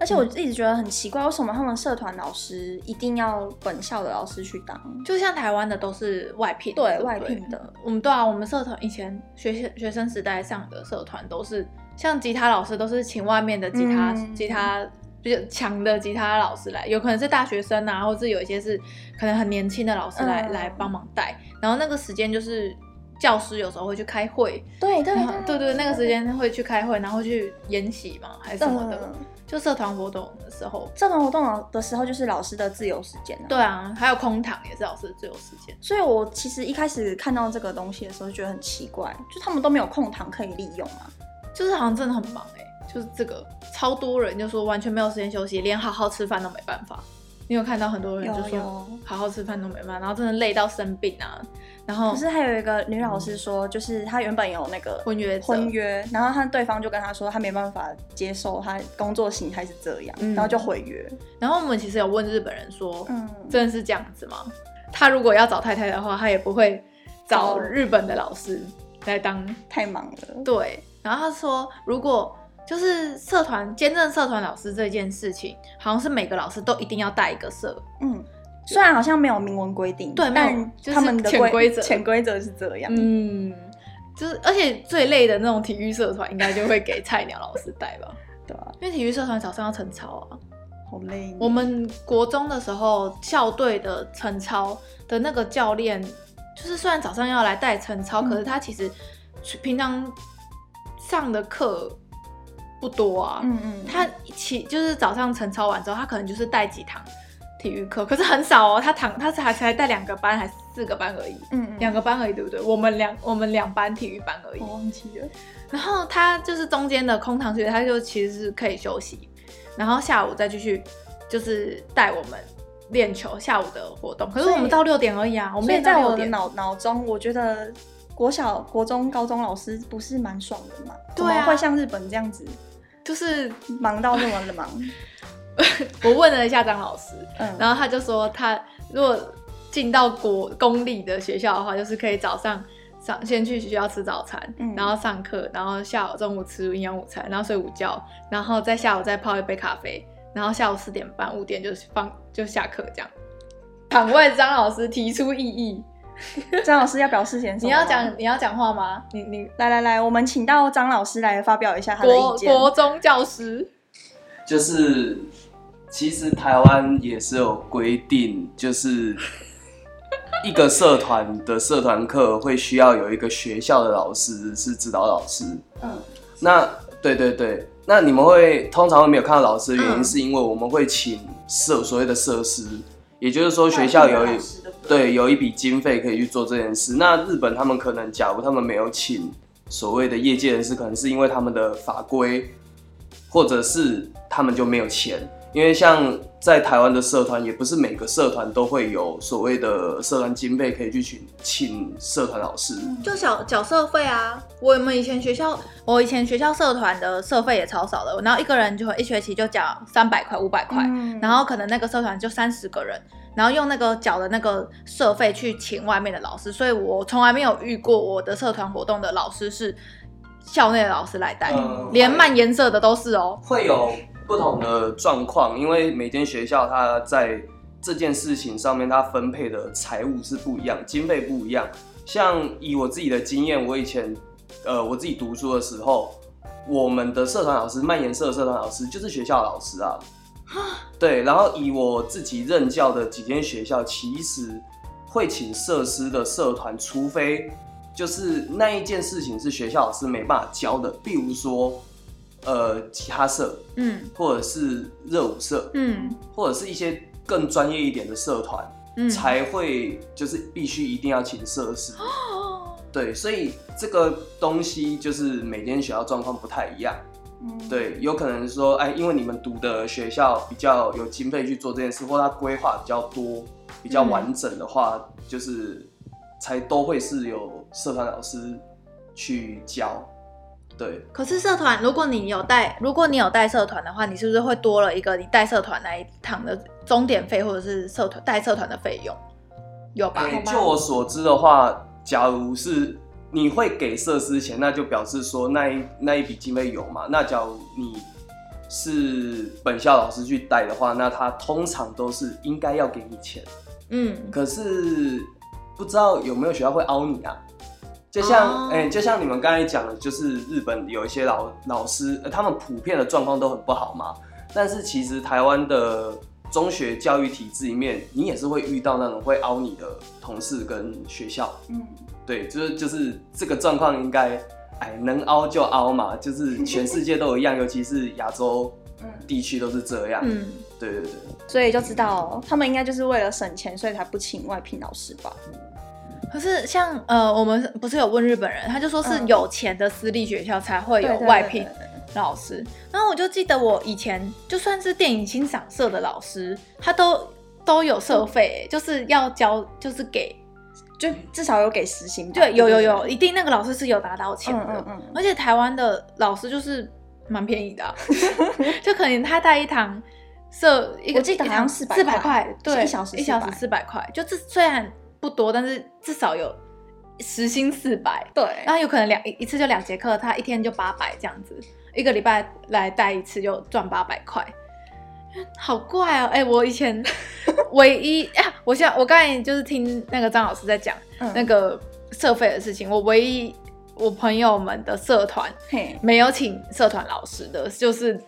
而且我一直觉得很奇怪，为什么他们社团老师一定要本校的老师去当？就像台湾的都是外聘，对，外聘的。我们对啊，我们社团以前学学学生时代上的社团都是。像吉他老师都是请外面的吉他、嗯、吉他比较强的吉他老师来，有可能是大学生啊，或者是有一些是可能很年轻的老师来、嗯、来帮忙带。然后那个时间就是教师有时候会去开会，对对对对对，那个时间会去开会，然后去研习嘛，还是什么的，嗯、就社团活动的时候。社团活动的时候就是老师的自由时间、啊。对啊，还有空堂也是老师的自由时间。所以我其实一开始看到这个东西的时候，就觉得很奇怪，就他们都没有空堂可以利用啊。就是好像真的很忙哎、欸，就是这个超多人就说完全没有时间休息，连好好吃饭都没办法。你有看到很多人就说好好吃饭都没办法，然后真的累到生病啊。然后可是还有一个女老师说，就是她原本有那个婚约婚约，然后她对方就跟她说，她没办法接受她工作形态是这样，嗯、然后就毁约。然后我们其实有问日本人说，嗯，真的是这样子吗？他如果要找太太的话，他也不会找日本的老师来当，太忙了。对。然后他说，如果就是社团兼任社团老师这件事情，好像是每个老师都一定要带一个社。嗯，虽然好像没有明文规定，对，但他们的潜规则，潜规则是这样。嗯，就是而且最累的那种体育社团，应该就会给菜鸟老师带吧？[laughs] 对啊，因为体育社团早上要晨操啊，好累。我们国中的时候，校队的晨操的那个教练，就是虽然早上要来带晨操，嗯、可是他其实平常。上的课不多啊，嗯嗯，他起就是早上晨操完之后，他可能就是带几堂体育课，可是很少哦，他堂他才才带两个班还是四个班而已，嗯嗯，两个班而已，对不对？我们两我们两班体育班而已，我忘记了。然后他就是中间的空堂时间，他就其实是可以休息，然后下午再继续就是带我们练球，下午的活动。可是我们到六点而已啊，我们也在我的脑脑中，我觉得。国小、国中、高中老师不是蛮爽的嘛？对啊，会像日本这样子，就是忙到那么的忙。[laughs] [laughs] 我问了一下张老师，嗯，然后他就说，他如果进到国公立的学校的话，就是可以早上上先去学校吃早餐，嗯，然后上课，然后下午中午吃营养午餐，然后睡午觉，然后在下午再泡一杯咖啡，然后下午四点半五点就放就下课这样。场外张老师提出异议。[laughs] 张老师要表示些什么？你要讲你要讲话吗？你你来来来，我们请到张老师来发表一下他的意见。国国中教师就是，其实台湾也是有规定，就是一个社团的社团课会需要有一个学校的老师是指导老师。嗯，那对对对，那你们会通常会没有看到老师的原因，是因为我们会请设所谓的设施。也就是说，学校有一对有一笔经费可以去做这件事。那日本他们可能，假如他们没有请所谓的业界人士，可能是因为他们的法规，或者是他们就没有钱。因为像在台湾的社团，也不是每个社团都会有所谓的社团经费可以去请请社团老师，就小缴社费啊。我们以前学校，我以前学校社团的社费也超少的，然后一个人就会一学期就缴三百块、五百块，嗯、然后可能那个社团就三十个人，然后用那个缴的那个社费去请外面的老师，所以我从来没有遇过我的社团活动的老师是校内的老师来带，嗯、连漫颜色的都是哦，会有。不同的状况，因为每间学校它在这件事情上面，它分配的财务是不一样，经费不一样。像以我自己的经验，我以前呃我自己读书的时候，我们的社团老师，漫颜色的社团老师就是学校老师啊。对，然后以我自己任教的几间学校，其实会请设施的社团，除非就是那一件事情是学校老师没办法教的，比如说。呃，吉他社，嗯，或者是热舞社，嗯，或者是一些更专业一点的社团，嗯，才会就是必须一定要请设施，哦，对，所以这个东西就是每间学校状况不太一样，嗯，对，有可能说，哎，因为你们读的学校比较有经费去做这件事，或它规划比较多、比较完整的话，嗯，就是才都会是有社团老师去教。对，可是社团，如果你有带，如果你有带社团的话，你是不是会多了一个你带社团那一趟的终点费，或者是社团带社团的费用？有吧？欸、就我所知的话，假如是你会给设施钱，那就表示说那一那一笔经费有嘛？那假如你是本校老师去带的话，那他通常都是应该要给你钱。嗯，可是不知道有没有学校会凹你啊？就像哎、oh. 欸，就像你们刚才讲的，就是日本有一些老老师，他们普遍的状况都很不好嘛。但是其实台湾的中学教育体制里面，你也是会遇到那种会凹你的同事跟学校。嗯，对，就是就是这个状况应该，哎，能凹就凹嘛，就是全世界都一样，[laughs] 尤其是亚洲地区都是这样。嗯，对对对。所以就知道他们应该就是为了省钱，所以才不请外聘老师吧。可是像呃，我们不是有问日本人，他就说是有钱的私立学校才会有外聘老师。然后我就记得我以前就算是电影欣赏社的老师，他都都有社费，就是要交，就是给，就至少有给实薪。对，有有有，一定那个老师是有拿到钱的。嗯嗯。而且台湾的老师就是蛮便宜的，[laughs] 就可能他带一堂社一个，我记得好像四百四百块，对，一小时一小时四百块，就这虽然。不多，但是至少有时薪四百。对，然后有可能两一次就两节课，他一天就八百这样子，一个礼拜来带一次就赚八百块，好怪哦！[laughs] 哎、欸，我以前 [laughs] 唯一啊，我现在我刚才就是听那个张老师在讲那个社费的事情，嗯、我唯一我朋友们的社团没有请社团老师的，就是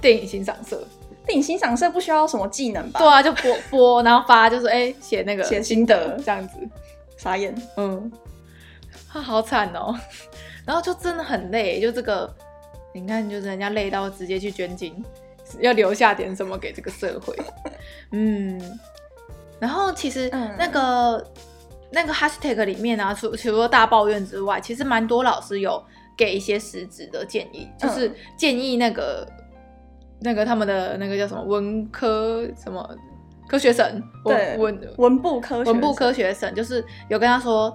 电影欣赏社。电影欣赏社不需要什么技能吧？对啊，就播播，[laughs] 然后发，就是哎，写那个写心得这样子，傻眼。嗯，他好惨哦，[laughs] 然后就真的很累，就这个，你看，就是人家累到直接去捐精，要留下点什么给这个社会。嗯，然后其实那个、嗯、那个 hashtag 里面啊，除除了大抱怨之外，其实蛮多老师有给一些实质的建议，就是建议那个。那个他们的那个叫什么文科什么科学省，对，文文部科文部科学省，就是有跟他说，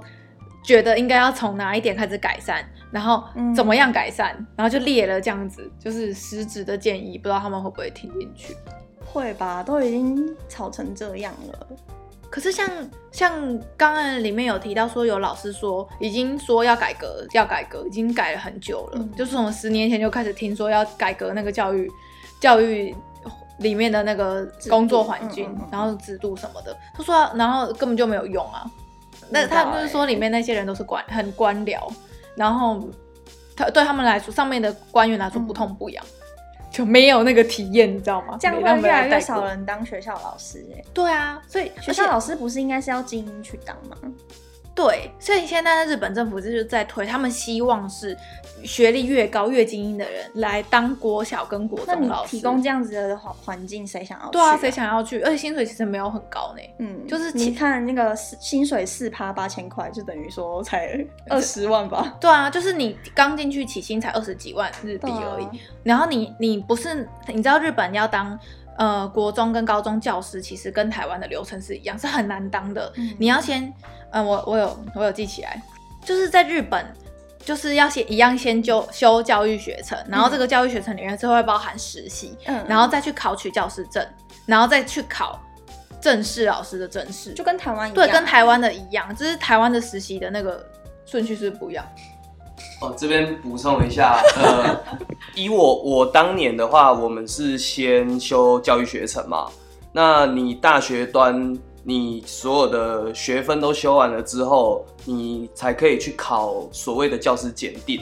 觉得应该要从哪一点开始改善，然后怎么样改善，嗯、然后就列了这样子，就是实质的建议，不知道他们会不会听进去？会吧，都已经吵成这样了。可是像像刚刚里面有提到说，有老师说已经说要改革，要改革，已经改了很久了，嗯、就是从十年前就开始听说要改革那个教育。教育里面的那个工作环境，嗯嗯嗯、然后制度什么的，他说，然后根本就没有用啊。那他就是说，里面那些人都是官，很官僚，然后他对他们来说，上面的官员来说不痛不痒，嗯、就没有那个体验，你知道吗？这样会越来越少人当学校老师哎。对啊，所以学校老师不是应该是要精英去当吗？对，所以现在日本政府就是在推，他们希望是学历越高、越精英的人来当国小跟国中老师。提供这样子的环环境，谁想要去啊？对啊，谁想要去？而且薪水其实没有很高呢。嗯，就是你看那个薪水四趴八千块，就等于说才 [laughs] 二十万吧？对啊，就是你刚进去起薪才二十几万日币而已。啊、然后你你不是你知道日本要当呃，国中跟高中教师其实跟台湾的流程是一样，是很难当的。嗯、你要先，嗯、呃，我我有我有记起来，就是在日本，就是要先一样先就修教育学程，然后这个教育学程里面是会包含实习，嗯，然后再去考取教师证，然后再去考正式老师的正式，就跟台湾一样，对，跟台湾的一样，只是台湾的实习的那个顺序是不一样。哦，这边补充一下，呃，[laughs] 以我我当年的话，我们是先修教育学程嘛。那你大学端，你所有的学分都修完了之后，你才可以去考所谓的教师检定。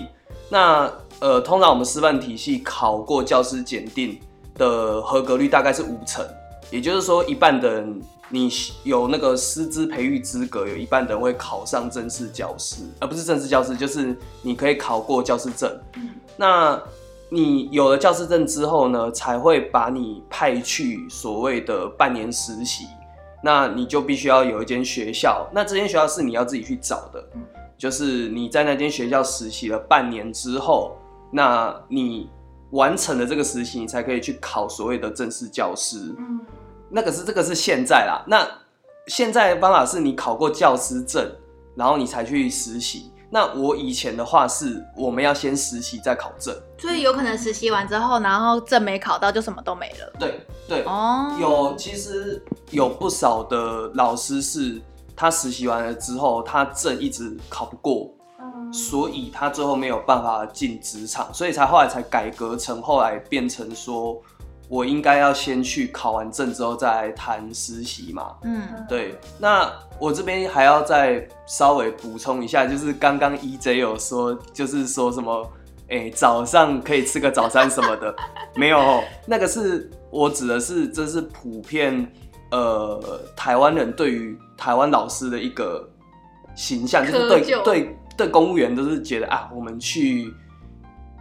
那呃，通常我们师范体系考过教师检定的合格率大概是五成，也就是说，一半的人。你有那个师资培育资格，有一半的人会考上正式教师，而不是正式教师，就是你可以考过教师证。嗯，那你有了教师证之后呢，才会把你派去所谓的半年实习。那你就必须要有一间学校，那这间学校是你要自己去找的。嗯，就是你在那间学校实习了半年之后，那你完成了这个实习，你才可以去考所谓的正式教师。嗯。那个是这个是现在啦，那现在的方法是你考过教师证，然后你才去实习。那我以前的话是，我们要先实习再考证，所以有可能实习完之后，然后证没考到，就什么都没了。对对哦，有其实有不少的老师是，他实习完了之后，他证一直考不过，嗯，所以他最后没有办法进职场，所以才后来才改革成后来变成说。我应该要先去考完证之后再来谈实习嘛？嗯，对。那我这边还要再稍微补充一下，就是刚刚 EJ 有说，就是说什么，哎、欸，早上可以吃个早餐什么的，[laughs] 没有，那个是我指的是，这是普遍呃台湾人对于台湾老师的一个形象，就是对对对公务员都是觉得啊，我们去。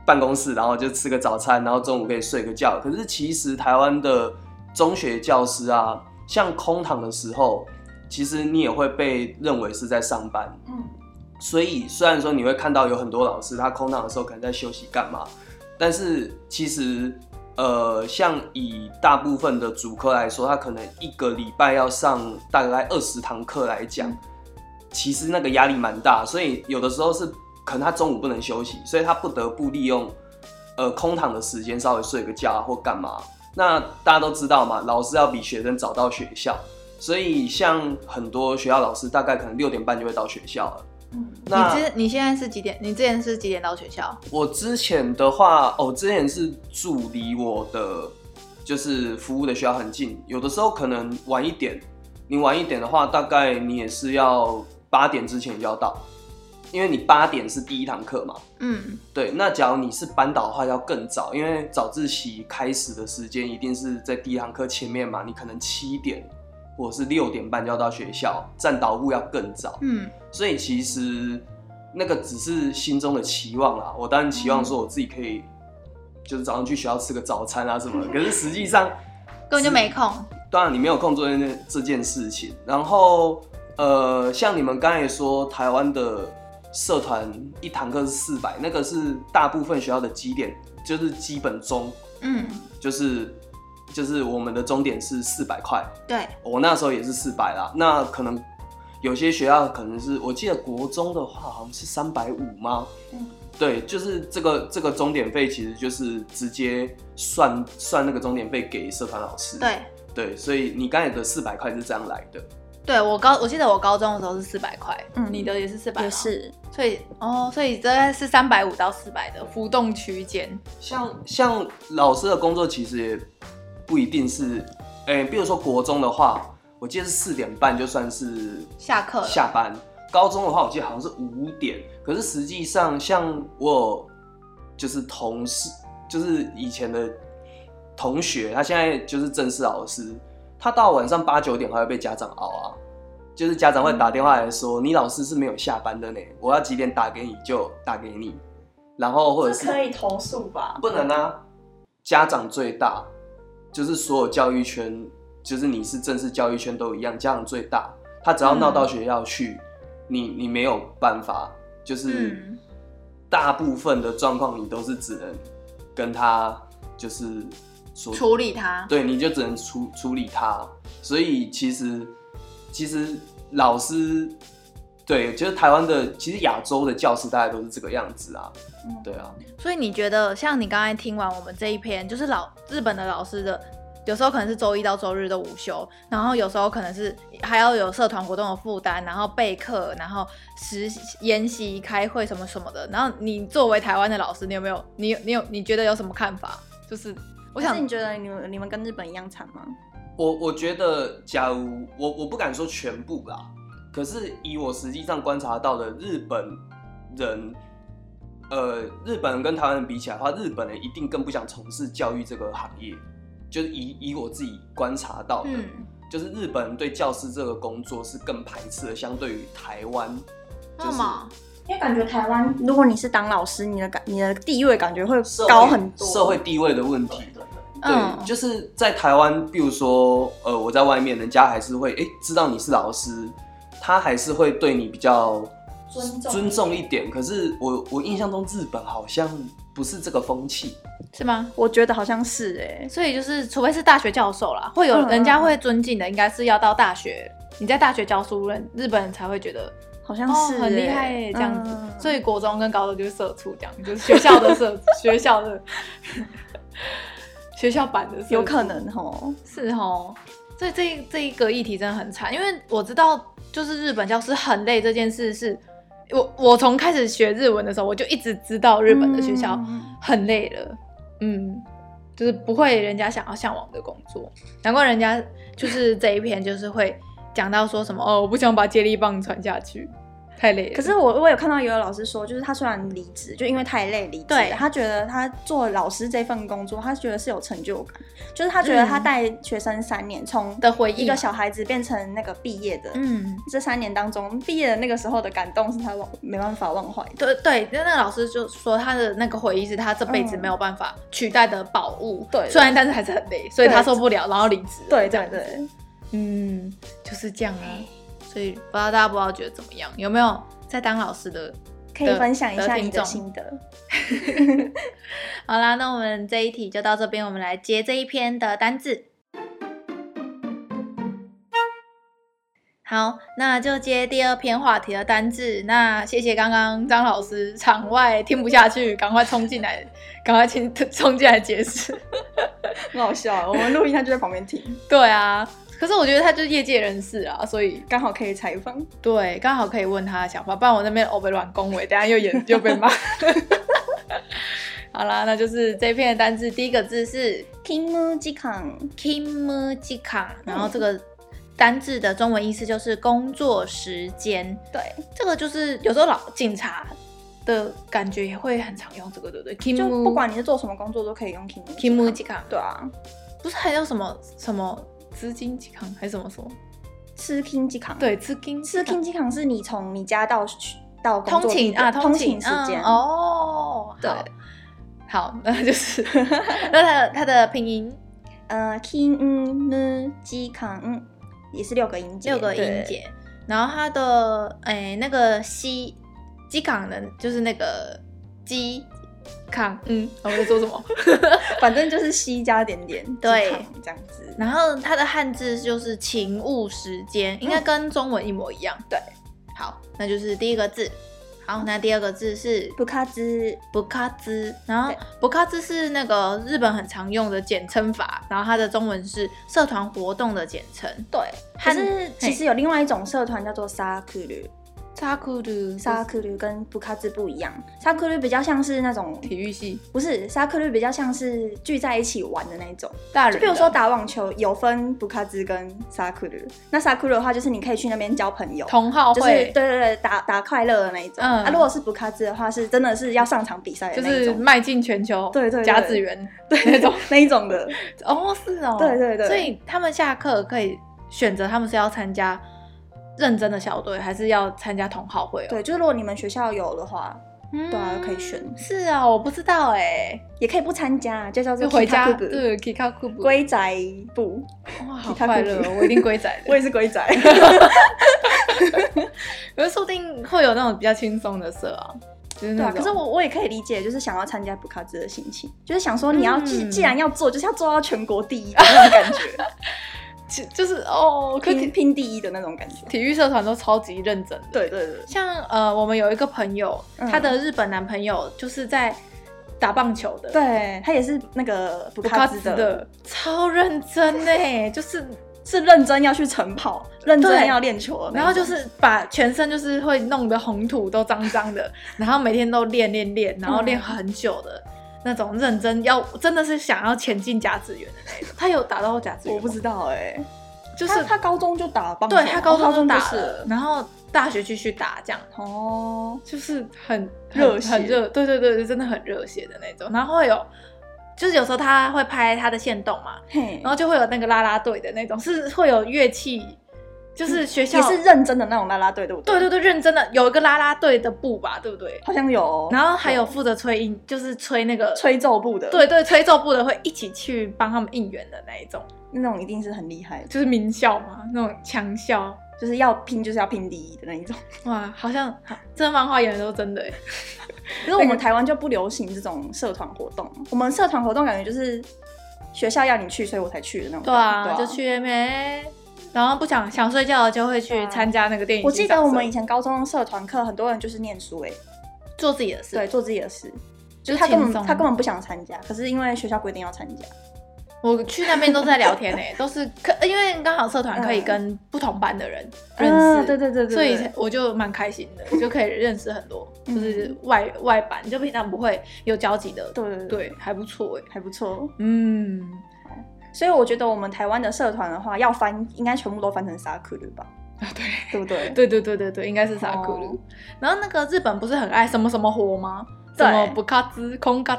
办公室，然后就吃个早餐，然后中午可以睡个觉。可是其实台湾的中学教师啊，像空堂的时候，其实你也会被认为是在上班。嗯，所以虽然说你会看到有很多老师他空堂的时候可能在休息干嘛，但是其实呃，像以大部分的主科来说，他可能一个礼拜要上大概二十堂课来讲，其实那个压力蛮大，所以有的时候是。可能他中午不能休息，所以他不得不利用，呃，空堂的时间稍微睡个觉或干嘛。那大家都知道嘛，老师要比学生早到学校，所以像很多学校老师大概可能六点半就会到学校了。嗯，那你之你现在是几点？你之前是几点到学校？我之前的话，哦，之前是住离我的就是服务的学校很近，有的时候可能晚一点。你晚一点的话，大概你也是要八点之前就要到。因为你八点是第一堂课嘛，嗯，对。那假如你是班导的话，要更早，因为早自习开始的时间一定是在第一堂课前面嘛。你可能七点或者是六点半就要到学校，站导护要更早，嗯。所以其实那个只是心中的期望啦。我当然期望说我自己可以，就是早上去学校吃个早餐啊什么的。可是实际上根本就没空。当然你没有空做这件事情。然后呃，像你们刚才说台湾的。社团一堂课是四百，那个是大部分学校的基点，就是基本中，嗯，就是就是我们的终点是四百块。对，我那时候也是四百啦。那可能有些学校可能是我记得国中的话好像是三百五吗？嗯，对，就是这个这个终点费其实就是直接算算那个终点费给社团老师。对对，所以你刚才的四百块是这样来的。对我高，我记得我高中的时候是四百块，嗯，你的也是四百，也是，所以哦，所以大概是三百五到四百的浮动区间。像像老师的工作其实也不一定是，哎、欸，比如说国中的话，我记得是四点半就算是下课下班。高中的话，我记得好像是五点，可是实际上像我就是同事，就是以前的同学，他现在就是正式老师。他到晚上八九点还会被家长熬啊，就是家长会打电话来说：“你老师是没有下班的呢，我要几点打给你就打给你。”然后或者是可以投诉吧？不能啊，家长最大，就是所有教育圈，就是你是正式教育圈都一样，家长最大，他只要闹到学校去，嗯、你你没有办法，就是大部分的状况你都是只能跟他就是。说处理他，对，你就只能处处理他。所以其实其实老师，对，就是台湾的，其实亚洲的教师大概都是这个样子啊。嗯，对啊。所以你觉得，像你刚才听完我们这一篇，就是老日本的老师的。有时候可能是周一到周日的午休，然后有时候可能是还要有社团活动的负担，然后备课，然后实习、研习、开会什么什么的。然后你作为台湾的老师，你有没有？你有你有你觉得有什么看法？就是我想，是你觉得你们你们跟日本一样惨吗？我我觉得，假如我我不敢说全部啦，可是以我实际上观察到的日本人，呃，日本人跟台湾人比起来的话，日本人一定更不想从事教育这个行业。就是以以我自己观察到的，嗯、就是日本人对教师这个工作是更排斥的，相对于台湾。为什么？因为感觉台湾，如果你是当老师，你的感你的地位感觉会高很多。社会地位的问题。对，对，对，嗯、就是在台湾，比如说，呃，我在外面，人家还是会哎、欸、知道你是老师，他还是会对你比较尊重尊重一点。可是我我印象中日本好像不是这个风气。是吗？我觉得好像是哎、欸，所以就是，除非是大学教授啦，会有人家会尊敬的，应该是要到大学，你在大学教书，人日本人才会觉得好像是、欸哦、很厉害、欸、这样子。嗯、所以国中跟高中就是社畜这样，就是 [laughs] 学校的社，学校的 [laughs] 学校版的，有可能哦，是哦。所以这这一个议题真的很惨，因为我知道，就是日本教师很累这件事是。我我从开始学日文的时候，我就一直知道日本的学校很累了，嗯，嗯，就是不会人家想要向往的工作，难怪人家就是这一篇就是会讲到说什么哦，我不想把接力棒传下去。太累了。可是我我有看到有个老师说，就是他虽然离职，就因为太累离职，对他觉得他做老师这份工作，他觉得是有成就感，就是他觉得他带学生三年，从的回忆，一个小孩子变成那个毕业的，嗯，这三年当中毕业的那个时候的感动是他忘没办法忘怀。对对，那那个老师就说他的那个回忆是他这辈子没有办法取代的宝物。对、嗯，虽然但是还是很累，所以他受不了，然后离职。对对对，嗯，就是这样啊。所以不知道大家不知道觉得怎么样，有没有？在当老师的，可以分享一下你的心得。[laughs] 好啦，那我们这一题就到这边，我们来接这一篇的单字。好，那就接第二篇话题的单字。那谢谢刚刚张老师场外听不下去，赶快冲进来，[laughs] 赶快请冲进来解释。很好笑，我们录音他就在旁边听。对啊。可是我觉得他就是业界人士啊，所以刚好可以采访。对，刚好可以问他的想法，不然我那边欧北乱恭维，等下又演又被骂。[laughs] 好啦，那就是这篇的单字，第一个字是 “kimu jikan”。kimu jikan，然后这个单字的中文意思就是工作时间。对，这个就是有时候老警察的感觉也会很常用这个，对不对？kimu，就不管你是做什么工作都可以用 kimu。kimu 对啊，不是还有什么什么？资金机扛还是什么什么？吃金机扛，对，吃金吃金机扛是你从你家到到工作通勤啊，通勤时间哦。对，好，那就是 [laughs] 那它的它的拼音，呃，kimu 机扛也是六个音节，六个音节。然后它的哎那个西机扛的，就是那个机。扛，嗯，[laughs] 我在说什么？[laughs] 反正就是西加点点，对，这样子。然后它的汉字就是勤务时间，应该跟中文一模一样。对，好，那就是第一个字。好，那第二个字是不卡兹，不卡兹。然后不卡兹是那个日本很常用的简称法，然后它的中文是社团活动的简称。对，可是其实有另外一种社团叫做サーク沙库鲁沙库鲁跟布卡兹不一样。沙库鲁比较像是那种体育系。不是沙库鲁比较像是聚在一起玩的那种。大人比如说打网球有分布卡兹跟沙库鲁那沙库鲁的话就是你可以去那边交朋友。同号就是对对对打打快乐的那一种。嗯。啊如果是布卡兹的话是真的是要上场比赛就是迈进全球对对甲子园对那种。[laughs] 那一种的。哦是哦。对对对。所以他们下课可以选择他们是要参加认真的小队还是要参加同好会哦？对，就是如果你们学校有的话，嗯、对啊，可以选。是啊，我不知道哎，也可以不参加，就叫做回家。对，Kikaku 归宅部。哇，好快乐，我一定归宅的。[laughs] 我也是归宅。[laughs] 可是说不定会有那种比较轻松的社啊。就是对啊，可是我我也可以理解，就是想要参加部活的心情，就是想说你要既、嗯、既然要做，就是要做到全国第一的那种感觉。[laughs] 就就是哦，可拼拼第一的那种感觉。体育社团都超级认真。对对对。像呃，我们有一个朋友，她、嗯、的日本男朋友就是在打棒球的。对，他也是那个部活的，的，超认真呢，[laughs] 就是是认真要去晨跑，认真要练球，然后就是把全身就是会弄得红土都脏脏的，然后每天都练练练，然后练很久的。嗯那种认真要真的是想要前进甲子园的那种，他有打到甲子园？我不知道哎、欸，就是他，他高中就打棒球，对他高中就打了，然后大学继续打这样哦，就是很热血，很热，对对对，真的很热血的那种。然后会有，就是有时候他会拍他的线动嘛，然后就会有那个啦啦队的那种，是会有乐器。就是学校、嗯、也是认真的那种啦啦队，对不对？对对对，认真的有一个啦啦队的部吧，对不对？好像有。然后还有负责吹音，就是吹那个吹奏部的。对对，吹奏部的会一起去帮他们应援的那一种，那种一定是很厉害的，就是名校嘛，那种强校，就是要拼就是要拼第一的那一种。哇，好像这漫画演的都真的。[laughs] 可是我们台湾就不流行这种社团活动，我们社团活动感觉就是学校要你去，所以我才去的那种。对啊，对啊就去没。然后不想想睡觉了，就会去参加那个电影。我记得我们以前高中社团课，很多人就是念书哎，做自己的事。对，做自己的事，就是他根本他根本不想参加，可是因为学校规定要参加。我去那边都是在聊天哎，[laughs] 都是可因为刚好社团可以跟不同班的人认识，对对对对，所以我就蛮开心的，就可以认识很多，就是外外班，就平常不会有交集的。对对，还不错哎，还不错，嗯。所以我觉得我们台湾的社团的话，要翻应该全部都翻成サークル吧？[laughs] 啊，对，对不对？[laughs] 对对对对对，应该是サークル。Oh. 然后那个日本不是很爱什么什么活吗？什么部活、空活？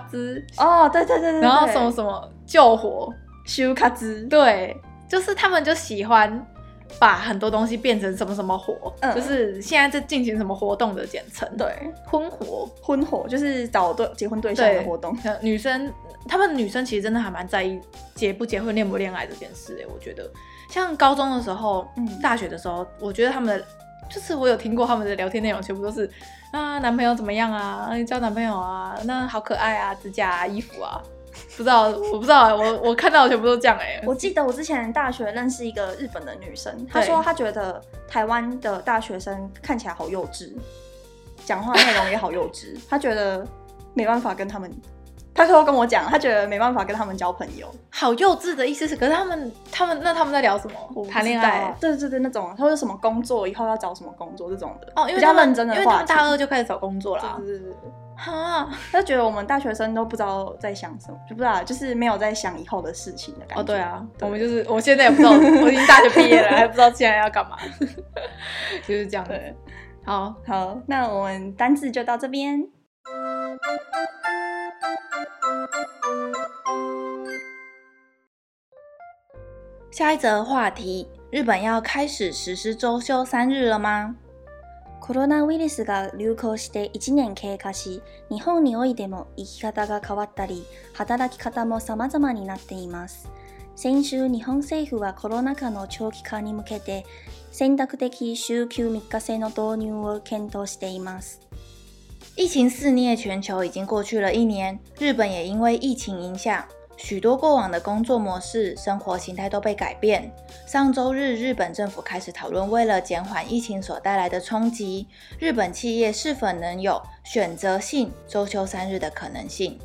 哦，对对对对。然后什么什么救活、修活？对，就是他们就喜欢。 把很多东西变成什么什么活，嗯、就是现在在进行什么活动的简称。对，婚活，婚活就是找对结婚对象的活动。女生，他们女生其实真的还蛮在意结不结婚、恋不恋爱这件事。哎，我觉得，像高中的时候、嗯，大学的时候，我觉得他们的，就是我有听过他们的聊天内容，全部都是啊，男朋友怎么样啊，你交男朋友啊，那好可爱啊，指甲啊，衣服啊。不知道，我不知道，我我看到的全部都这样哎、欸。我记得我之前大学认识一个日本的女生，她说她觉得台湾的大学生看起来好幼稚，讲话内容也好幼稚，她觉得没办法跟他们。她说跟我讲，她觉得没办法跟他们交朋友，好幼稚的意思是，可是他们他们那他们在聊什么？谈恋爱？对对对，那种他说什么工作，以后要找什么工作这种的哦，因为比较认真的，因为他们大二就开始找工作了。对对对。哈，他觉得我们大学生都不知道在想什么，就不知道，就是没有在想以后的事情的感觉。哦，对啊，对我们就是，我现在也不知道，我已经大学毕业了，还不知道现在要干嘛，[laughs] 就是这样的。好好，那我们单字就到这边。下一则话题：日本要开始实施周休三日了吗？コロナウイルスが流行して1年経过し、日本においても生き方が変わったり、働き方も様々になっています。先周、日本政府はコロナ祸の长期化に向けて、选択的周休3日制の导入を検讨しています。疫情肆虐全球已经过去了一年，日本也因为疫情影响。许多过往的工作模式、生活形态都被改变。上周日，日本政府开始讨论，为了减缓疫情所带来的冲击，日本企业是否能有选择性周休三日的可能性。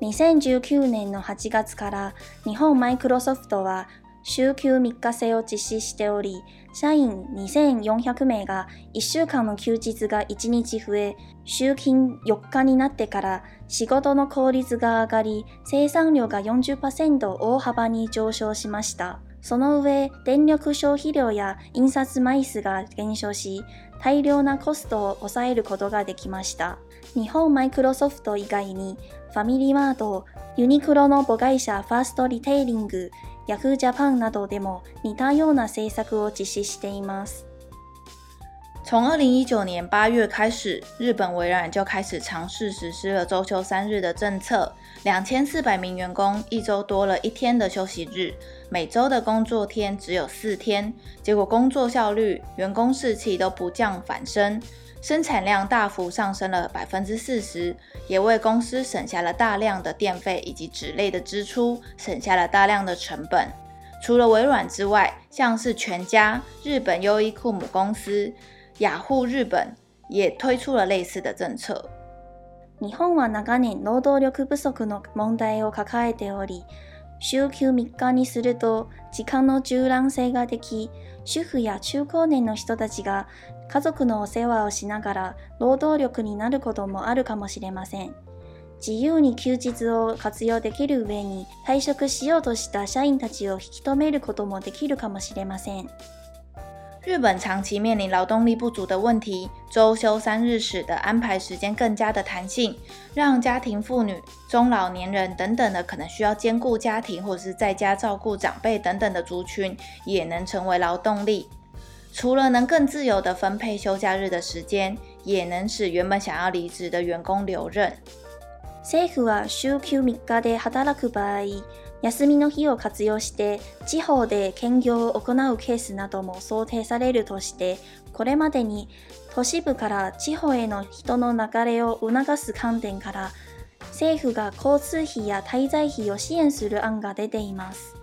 2019年の8月から日本マイクロソフトは周休3日制を実施しており、 社员2400名が1周间の休日が1日増え、周勤4日になってから仕事の効率が上がり、生产量が40%大幅に上升しました。その上、电力消费量や印刷枚数が减少し、大量なコストを抑えることができました。日本マイクロソフト以外に、ファミリーマート、ユニクロの母会社ファーストリテイリング、ヤフージャパンなどでも似たような政策を実施しています。从二零一九年八月开始，日本微软就开始尝试实施了周休三日的政策，两千四百名员工一周多了一天的休息日，每周的工作天只有四天，结果工作效率、员工士气都不降反升。 生产量大幅上升了百分之四十，也为公司省下了大量的电费以及纸类的支出，省下了大量的成本。除了微软之外，像是全家、日本优衣库母公司、雅虎日本也推出了类似的政策。日本は长年劳働力不足の问题を抱えており、周休3日にすると时间の柔软性ができ、主妇や中高年の人たちが 家族のお世话をしながら劳働力になることもあるかもしれません。自由に休日を活用できる上に退职しようとした社员たちを引き止めることもできるかもしれません。日本长期面临劳动力不足的问题，周休三日使得安排时间更加的弹性，让家庭妇女、中老年人等等的可能需要兼顾家庭或者是在家照顾长辈等等的族群，也能成为劳动力。除了能更自由的分配休假日的时间，也能使原本想要离职的员工留任。政府は周休3日で働く场合，休みの日を活用して地方で兼业を行うケースなども想定されるとして、これまでに都市部から地方への人の流れを促す观点から、政府が交通费や滞在费を支援する案が出ています。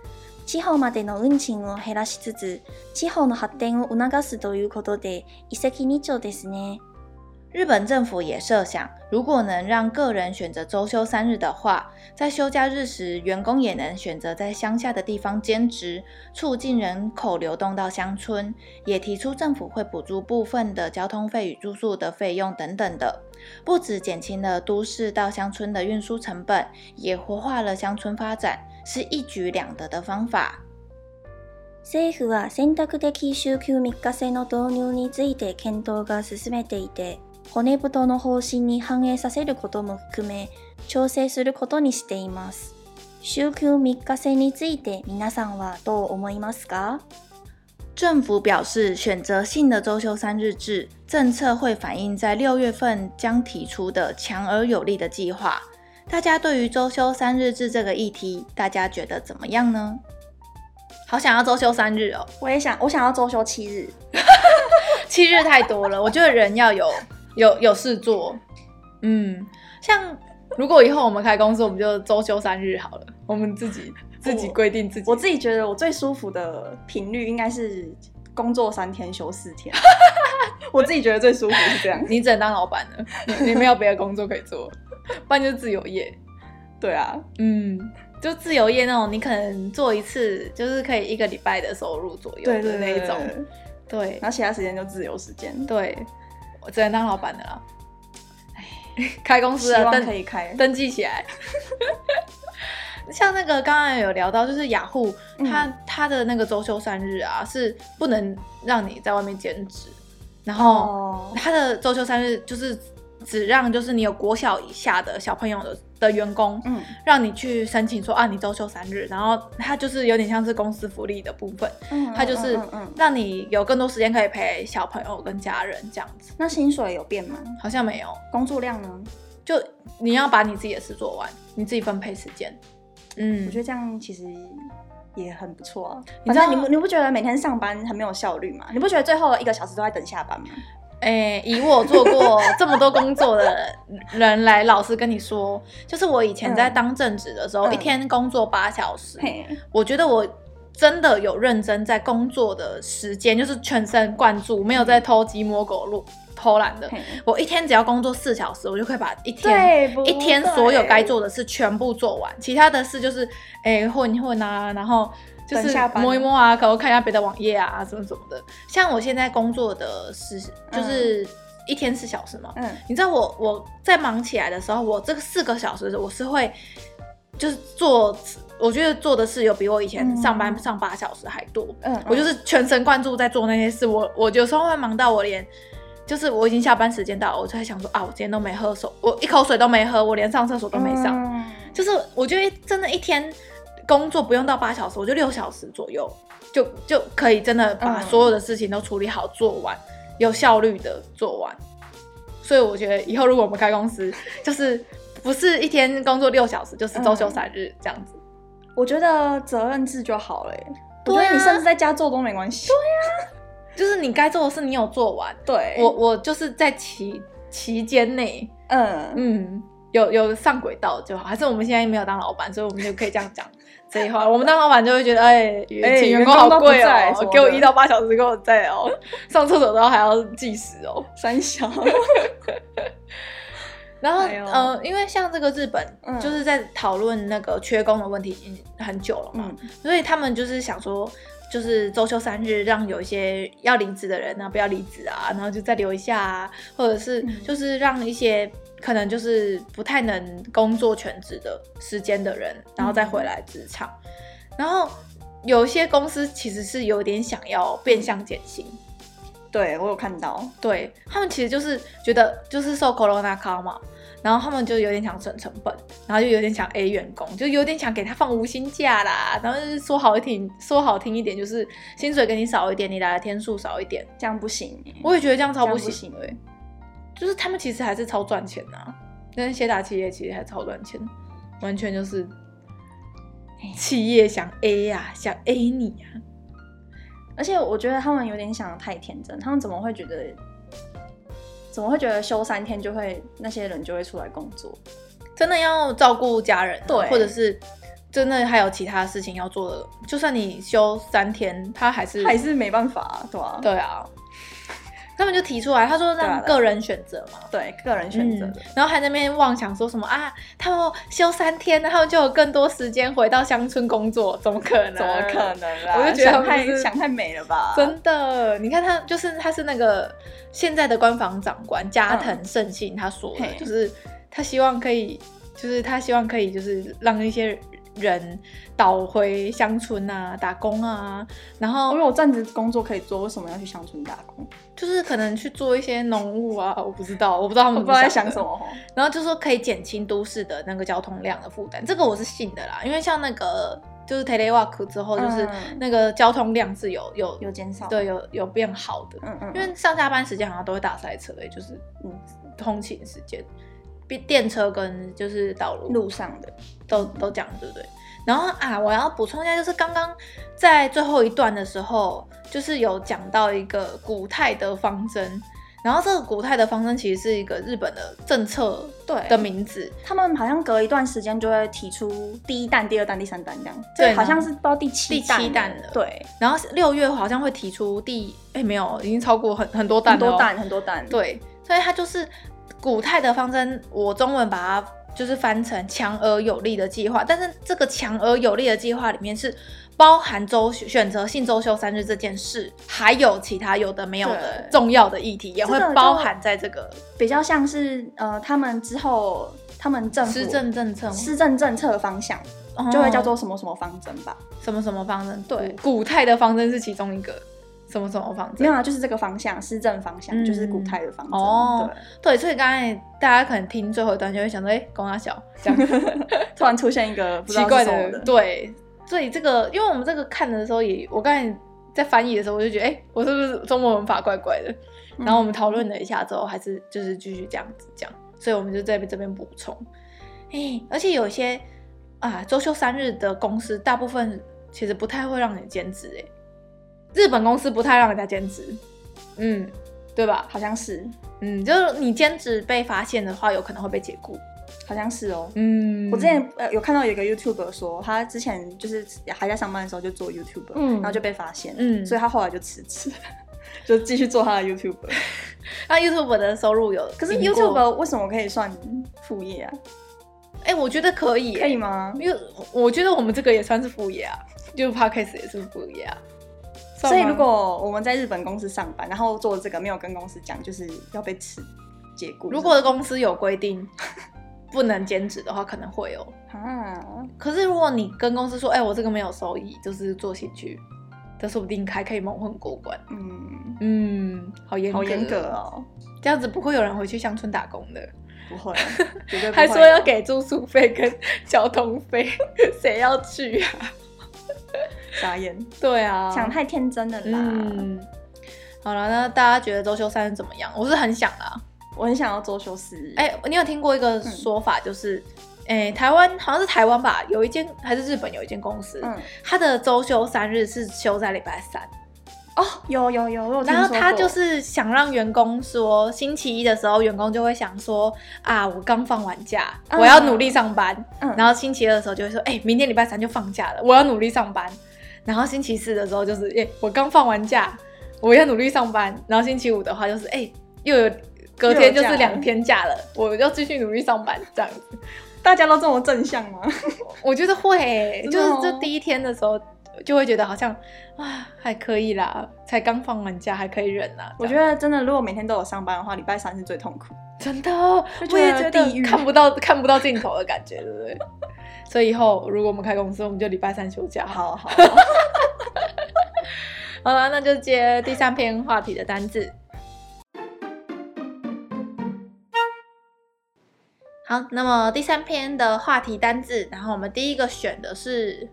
地方までの运赁を减らしつつ、地方の発展を促すということで一石二鸟ですね。日本政府也设想，如果能让个人选择周休三日的话，在休假日时，员工也能选择在乡下的地方兼职，促进人口流动到乡村。也提出政府会补助部分的交通费与住宿的费用等等的，不止减轻了都市到乡村的运输成本，也活化了乡村发展， 是一举两得的方法。政府は选択的周休3日制の导入について検讨が进めていて。骨太の方针に反映させることも含め调整することにしています。周休3日制について皆さんはどう思いますか？政府表示，选择性的周休三日制政策会反映在六月份将提出的强而有力的计划。大家对于周休三日制这个议题，大家觉得怎么样呢？好想要周休三日哦！我也想，我想要周休七日，[laughs] 七日太多了。我觉得人要有。有有事做，嗯，像如果以后我们开公司，我们就周休三日好了，我们自己自己规定自己。我自己觉得我最舒服的频率应该是工作三天休四天，[laughs] 我自己觉得最舒服是这样。你只能当老板了，你没有别的工作可以做，不然就是自由业。对啊，嗯，就自由业那种，你可能做一次就是可以一个礼拜的收入左右的那一种，对，然后其他时间就自由时间，对。我只能当老板的了，哎，开公司了，登可以开，登记起来。[laughs] 像那个刚刚有聊到，就是雅虎，它它的那个周休三日啊，是不能让你在外面兼职，然后它的周休三日就是。只让就是你有国小以下的小朋友的的员工，嗯，让你去申请说啊，你周休三日，然后他就是有点像是公司福利的部分，嗯，他就是让你有更多时间可以陪小朋友跟家人这样子。那薪水有变吗？好像没有。工作量呢？就你要把你自己的事做完，你自己分配时间。嗯，我觉得这样其实也很不错啊。你知道你不你不觉得每天上班很没有效率吗？你不觉得最后一个小时都在等下班吗？哎、欸，以我做过这么多工作的人来，老实跟你说，就是我以前在当正职的时候，嗯、一天工作八小时，嗯，我觉得我真的有认真在工作的时间，就是全神贯注，没有在偷鸡摸狗路偷懒的。我一天只要工作四小时，我就可以把一天一天所有该做的事全部做完，其他的事就是哎、欸、混一混啊，然后。就是摸一摸啊，可能看一下别的网页啊，什么什么的。像我现在工作的是，就是一天四小时嘛。嗯，你知道我我在忙起来的时候，我这个四个小时我是会，就是做，我觉得做的事有比我以前上班上八小时还多。嗯，我就是全神贯注在做那些事。我我有时候会忙到我连，就是我已经下班时间到了，我就在想说啊，我今天都没喝水，我一口水都没喝，我连上厕所都没上。嗯，就是我觉得真的一天。工作不用到八小时，我就六小时左右，就就可以真的把所有的事情都处理好，做完，嗯，有效率的做完。所以我觉得以后如果我们开公司，就是不是一天工作六小时，就是周休三日这样子。我觉得责任制就好了耶。对啊，我觉得你甚至在家做都没关系。对呀，就是你该做的事你有做完。对，我我就是在期期间内，嗯嗯，有有上轨道就好。还是我们现在没有当老板，所以我们就可以这样讲这一话。我们当老板就会觉得，哎、欸，请员工好贵哦、喔，给我一到八小时给我在哦、喔，上厕所都还要计时哦、喔，三小。[laughs] 然后，嗯、呃，因为像这个日本，就是在讨论那个缺工的问题已经很久了嘛，嗯、所以他们就是想说，就是周休三日，让有一些要离职的人呢、啊、不要离职啊，然后就再留一下啊，或者是就是让一些可能就是不太能工作全职的时间的人，然后再回来职场。嗯、然后有一些公司其实是有点想要变相减薪。对，我有看到，对他们其实就是觉得就是受 Corona 卡嘛，然后他们就有点想省成本，然后就有点想 A 员工，就有点想给他放无薪假啦，然后就是说好听说好听一点，就是薪水给你少一点，你来的天数少一点，这样不行。我也觉得这样超不行，对，就是他们其实还是超赚钱呐，但是些大企业其实还超赚钱，完全就是企业想 A 呀、啊，想 A 你啊。而且我觉得他们有点想的太天真，他们怎么会觉得，怎么会觉得休三天就会那些人就会出来工作？真的要照顾家人，对，或者是真的还有其他事情要做的，就算你休三天，他还是还是没办法，对啊，对啊。他们就提出来，他说让个人选择嘛，对，对，个人选择、嗯，然后还在那边妄想说什么啊，他们休三天，他们就有更多时间回到乡村工作，怎么可能？怎么可能啦？我就觉得想太想太美了吧？真的，你看他就是他是那个现在的官房长官加藤胜信，他说的、嗯、就是他希望可以，就是他希望可以，就是让一些。人倒回乡村啊，打工啊，然后因为我站着工作可以做，为什么要去乡村打工？就是可能去做一些农务啊，我不知道，我不知道他们不知道在想什么。然后就说可以减轻都市的那个交通量的负担，这个我是信的啦，因为像那个就是 telework 之后，就是那个交通量是有有有减少，对，有有变好的。嗯嗯，因为上下班时间好像都会打塞车，哎，就是嗯，通勤时间。电车跟就是道路路上的都都讲对不对？然后啊，我要补充一下，就是刚刚在最后一段的时候，就是有讲到一个古泰的方针，然后这个古泰的方针其实是一个日本的政策对的名字，他们好像隔一段时间就会提出第一弹、第二弹、第三弹这样，对，好像是到第七第七弹了，对。然后六月好像会提出第哎没有，已经超过很很多弹了，很多弹很多弹，对，所以它就是。古泰的方针，我中文把它就是翻成强而有力的计划，但是这个强而有力的计划里面是包含周选择性周休三日这件事，还有其他有的没有的重要的议题也会包含在这个，比较像是呃他们之后他们政府施政政策施政政策方向就会叫做什么什么方针吧，什么什么方针，对，古泰的方针是其中一个。什么什么方针？没有啊，就是这个方向，施政方向，嗯、就是古泰的方针。哦，对，对，所以刚才大家可能听最后一段就会想说，哎、欸，公阿小这样，[laughs] 突然出现一个奇怪的，对，所以这个，因为我们这个看的时候也，我刚才在翻译的时候，我就觉得，哎、欸，我是不是中文文法怪怪的？嗯、然后我们讨论了一下之后，还是就是继续这样子讲，所以我们就在这边补充。哎、欸，而且有一些啊，周休三日的公司，大部分其实不太会让你兼职，哎。日本公司不太让人家兼职，嗯，对吧？好像是，嗯，就是你兼职被发现的话，有可能会被解雇，好像是哦。嗯，我之前呃有看到有一个 YouTuber 说，他之前就是还在上班的时候就做 YouTuber，嗯，然后就被发现，嗯，所以他后来就辞职，[laughs] 就继续做他的 YouTuber。[laughs] 那 YouTuber 的收入有，可是 YouTuber 为什么可以算副业啊？哎、欸，我觉得可以，可以吗？因为我觉得我们这个也算是副业啊，就 Podcast 也是副业啊。所以，如果我们在日本公司上班，然后做这个没有跟公司讲，就是要被辞解雇。如果公司有规定 [laughs] 不能兼职的话，可能会有。啊，可是如果你跟公司说，哎、欸，我这个没有收益，就是做兴趣，这说不定还可以蒙混过关。嗯嗯，好严好严格哦，这样子不会有人回去乡村打工的。不会，[laughs] 绝对不会。还说要给住宿费跟交通费，[laughs] 谁要去啊？傻眼，对啊，想太天真了啦。嗯，好了，那大家觉得周休三日怎么样？我是很想啊，我很想要周休四日。哎、欸，你有听过一个说法，就是，哎、台湾好像是台湾吧，有一间还是日本有一间公司，嗯，它的周休三日是休在礼拜三。哦，有有有，有然后他就是想让员工说，星期一的时候，员工就会想说啊，我刚放完假，嗯、我要努力上班。嗯、然后星期二的时候就会说，哎、欸，明天礼拜三就放假了，我要努力上班。然后星期四的时候就是，哎、欸，我刚放完假，我要努力上班。然后星期五的话就是，哎、欸，又有隔天就是两天假了，我要继续努力上班，这样子。大家都这么正向吗？[laughs] 我觉得会、欸，就是这第一天的时候。就会觉得好像啊还可以啦，才刚放完假还可以忍啊。我觉得真的，如果每天都有上班的话，礼拜三是最痛苦。真的，我也觉得看不到看不到尽头的感觉，对不对？所以以后如果我们开公司，我们就礼拜三休假。好好。好 [laughs] 了，那就接第三篇话题的单字。好，那么第三篇的话题单字，然后我们第一个选的是。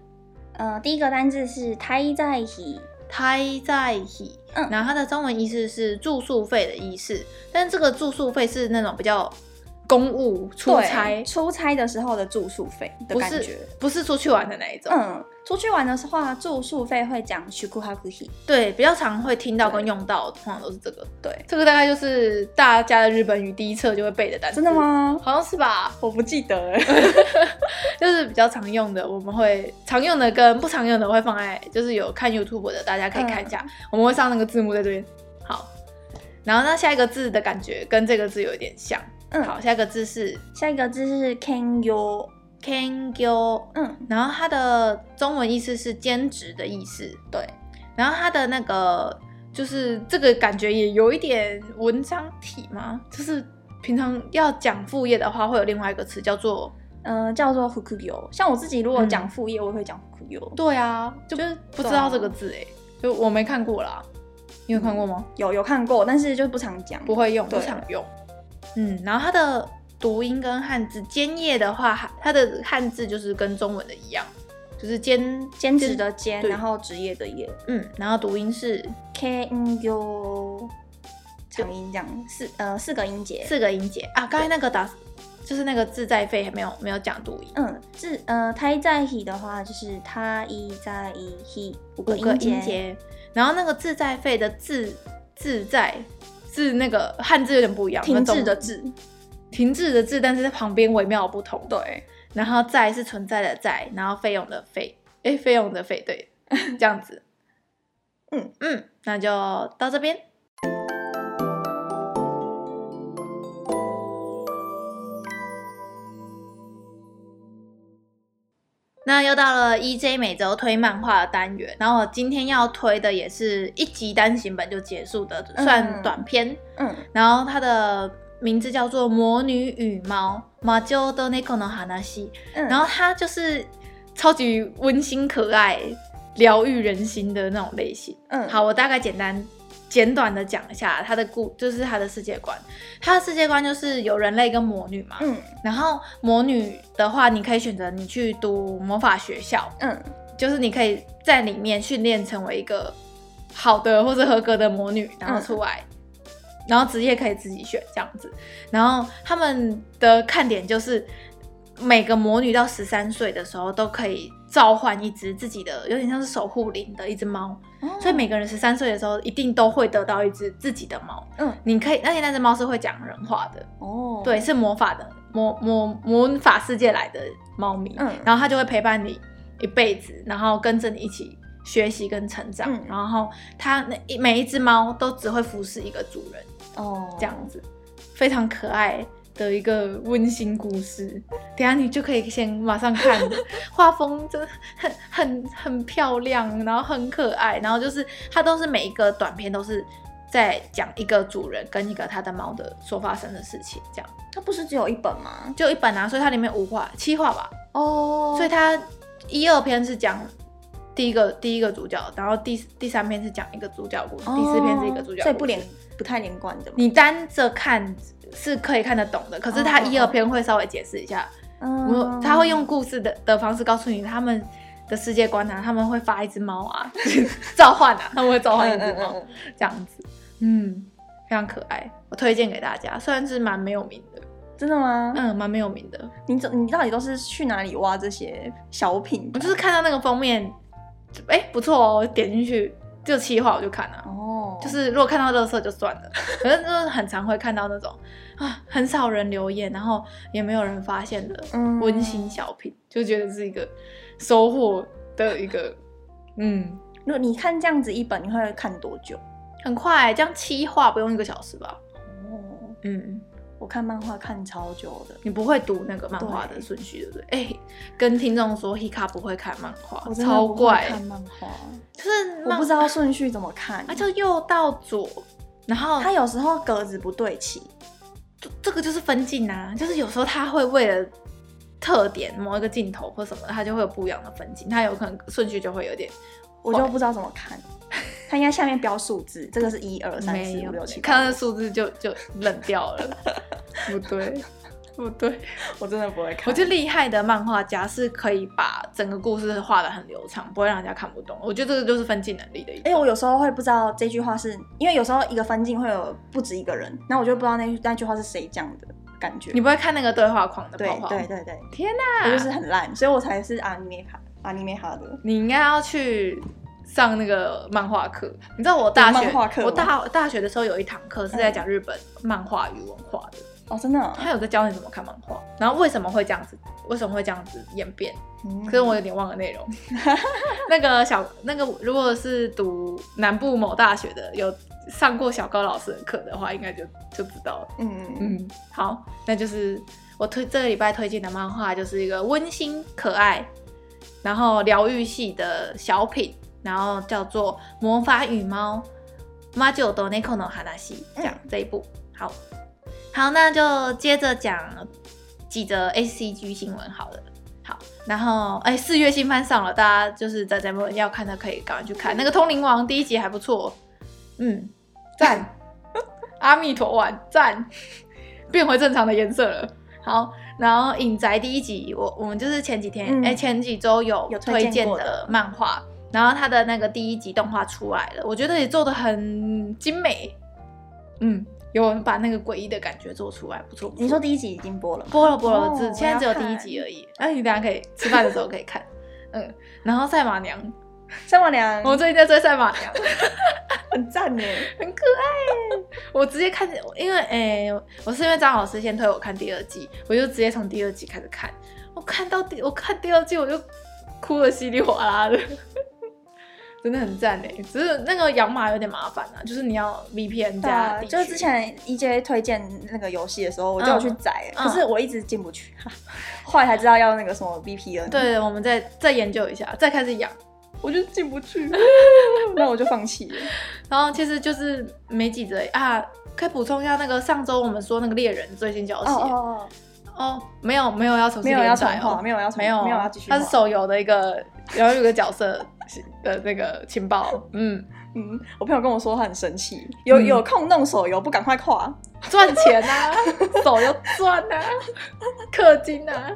呃，第一个单字是胎在费，滞在费，嗯，然后它的中文意思是住宿费的意思，但这个住宿费是那种比较。公务出差，出差的时候的住宿费的感觉，不是，不是出去玩的那一种。嗯，出去玩的话，住宿费会讲宿泊费。对，比较常会听到跟用到，通常都是这个。对，这个大概就是大家的日本语第一册就会背的单词。真的吗？好像是吧，我不记得哎。[laughs] 就是比较常用的，我们会常用的跟不常用的会放在，就是有看 YouTube 的，大家可以看一下，嗯、我们会上那个字幕在这边。好，然后那下一个字的感觉跟这个字有一点像。嗯，好，下一个字是？下一个字是 kengyo，kengyo，嗯，然后它的中文意思是兼职的意思，对，然后它的那个就是这个感觉也有一点文章体嘛，就是平常要讲副业的话，会有另外一个词叫做，呃，叫做 fukuyo。像我自己如果讲副业，我也会讲 fukuyo。对啊，就是不知道这个字哎，就我没看过啦，你有看过吗？有有看过，但是就不常讲，不会用，不常用。嗯，然后它的读音跟汉字，兼业的话，它的汉字就是跟中文的一样，就是兼兼职的兼，然后职业的业。嗯，然后读音是 kenyo，长音这样，四呃四个音节，四个音节啊。刚才那个打就是那个自在费还没有没有讲读音。嗯，自呃滞在费的话就是他一在一 he 五个音节，然后那个自在费的自自在。字那个汉字有点不一样，停滞的滞，停滞的滞，但是在旁边微妙的不同。对，然后在是存在的在，然后费用的费，哎，费用的费，对，[laughs] 这样子。嗯嗯，那就到这边。那又到了 EJ 每周推漫画的单元，然后我今天要推的也是一集单行本就结束的，算短篇。嗯，然后它的名字叫做《魔女与猫》（Majou to Neko no Hanashi）。嗯，然后它就是超级温馨可爱、疗愈人心的那种类型。嗯，好，我大概简单。简短的讲一下他的故，就是他的世界观。他的世界观就是有人类跟魔女嘛。嗯。然后魔女的话，你可以选择你去读魔法学校。嗯。就是你可以在里面训练成为一个好的或者合格的魔女，然后出来，嗯、然后职业可以自己选这样子。然后他们的看点就是每个魔女到十三岁的时候都可以。召唤一只自己的，有点像是守护灵的一只猫，哦、所以每个人十三岁的时候一定都会得到一只自己的猫。嗯，你可以，而且那只猫是会讲人话的。哦，对，是魔法的魔魔魔法世界来的猫咪。嗯，然后它就会陪伴你一辈子，然后跟着你一起学习跟成长。嗯、然后它那每一只猫都只会服侍一个主人。哦，这样子非常可爱。的一个温馨故事，等下你就可以先马上看，[laughs] 画风真的很很很漂亮，然后很可爱，然后就是它都是每一个短片都是在讲一个主人跟一个他的猫的所发生的事情，这样。它不是只有一本吗？就一本啊，所以它里面五画七画吧。哦，所以它一二篇是讲第一个第一个主角，然后第第三篇是讲一个主角故事，哦、第四篇是一个主角故事，所以不连不太连贯的。你单着看。是可以看得懂的，可是他一二篇会稍微解释一下，嗯，他会用故事的的方式告诉你他们的世界观啊，他们会发一只猫啊，[laughs] 召唤啊，他们会召唤一只猫，这样子，嗯，非常可爱，我推荐给大家，虽然是蛮没有名的，真的吗？嗯，蛮没有名的。你怎你到底都是去哪里挖这些小品？我就是看到那个封面，哎、欸，不错哦，点进去就企划我就看了、啊。哦，就是如果看到乐色就算了，可是就是很常会看到那种啊，很少人留言，然后也没有人发现的温馨小品，嗯、就觉得是一个收获的一个嗯。如果你看这样子一本，你会看多久？很快，这样企划不用一个小时吧？哦，嗯。我看漫画看超久的，你不会读那个漫画的顺序对不对？哎、欸，跟听众说，Hika 不会看漫画，超怪。看漫画就是我不知道顺序怎么看，啊就右到左，然后它有时候格子不对齐，这个就是分镜啊，就是有时候他会为了特点某一个镜头或什么，他就会有不一样的分镜，他有可能顺序就会有点，我就不知道怎么看。他应该下面标数字，这个是一二三四五六七，看到数字就就冷掉了。[laughs] 不对，不 [laughs] 对，我真的不会看。我觉得厉害的漫画家是可以把整个故事画的很流畅，不会让人家看不懂。我觉得这个就是分镜能力的一种。哎，我有时候会不知道这句话是因为有时候一个分镜会有不止一个人，那我就不知道那那句话是谁讲的感觉。你不会看那个对话框的泡泡？对对对对。天哪，我就是很烂，所以我才是阿尼梅卡阿尼梅哈的。你应该要去。上那个漫画课，你知道我大学我大大学的时候有一堂课是在讲日本漫画与文化的哦，真的、哦，他有在教你怎么看漫画，然后为什么会这样子，为什么会这样子演变，嗯、可是我有点忘了内容。[laughs] 那个小那个如果是读南部某大学的，有上过小高老师的课的话，应该就就知道了。嗯嗯嗯，好，那就是我推这个礼拜推荐的漫画，就是一个温馨可爱，然后疗愈系的小品。然后叫做《魔法与猫》，Majo to Neko no Hanashi，讲这一部。好，好，那就接着讲几则 ACG 新闻好了。好，然后哎，四月新番上了，大家就是在咱们要看的可以赶快去看。那个《通灵王》第一集还不错，嗯，赞。[laughs] 阿弥陀丸赞，变回正常的颜色了。好，然后《影宅》第一集，我我们就是前几天哎、嗯、前几周有有推荐的漫画。然后它的那个第一集动画出来了，我觉得也做的很精美，嗯，有人把那个诡异的感觉做出来，不错。不错。你说第一集已经播了吗？播了播了，只、哦、现在只有第一集而已。那你等下可以吃饭的时候可以看，嗯。然后赛马娘，赛马娘，我最近在追赛马娘，很赞呢，[laughs] 很可爱。我直接看，因为哎，我是因为张老师先推我看第二季，我就直接从第二季开始看。我看到第，我看第二季我就哭的稀里哗啦的。真的很赞诶，只是那个养马有点麻烦啊，就是你要 VPN 加。对，就是之前 EJ 推荐那个游戏的时候，我就有去载，嗯、可是我一直进不去，嗯、[laughs] 后来才知道要那个什么 VPN。对，我们再再研究一下，再开始养，我就进不去，[laughs] 那我就放弃了。然后其实就是没几则啊，可以补充一下那个上周我们说那个猎人最新消息哦，哦，哦，没有没有要重新连载哦，没有要没有没有要继续，它是手游的一个。然后有个角色的那个情报，嗯嗯，我朋友跟我说他很生气，有有空弄手游不赶快跨赚钱啊，手游赚啊，氪金啊，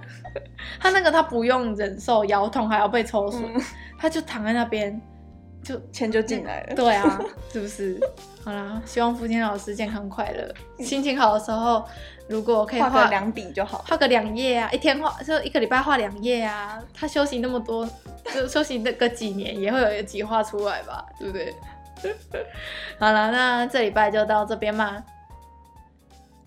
他那个他不用忍受腰痛还要被抽水，嗯、他就躺在那边，就钱就进来了，对啊，[laughs] 是不是？好啦，希望福田老师健康快乐，心情好的时候。如果可以画个两笔就好，画个两页啊，一天画就一个礼拜画两页啊。他休息那么多，就休息那个几年，也会有一集画出来吧，对不对？[laughs] 好了，那这礼拜就到这边嘛。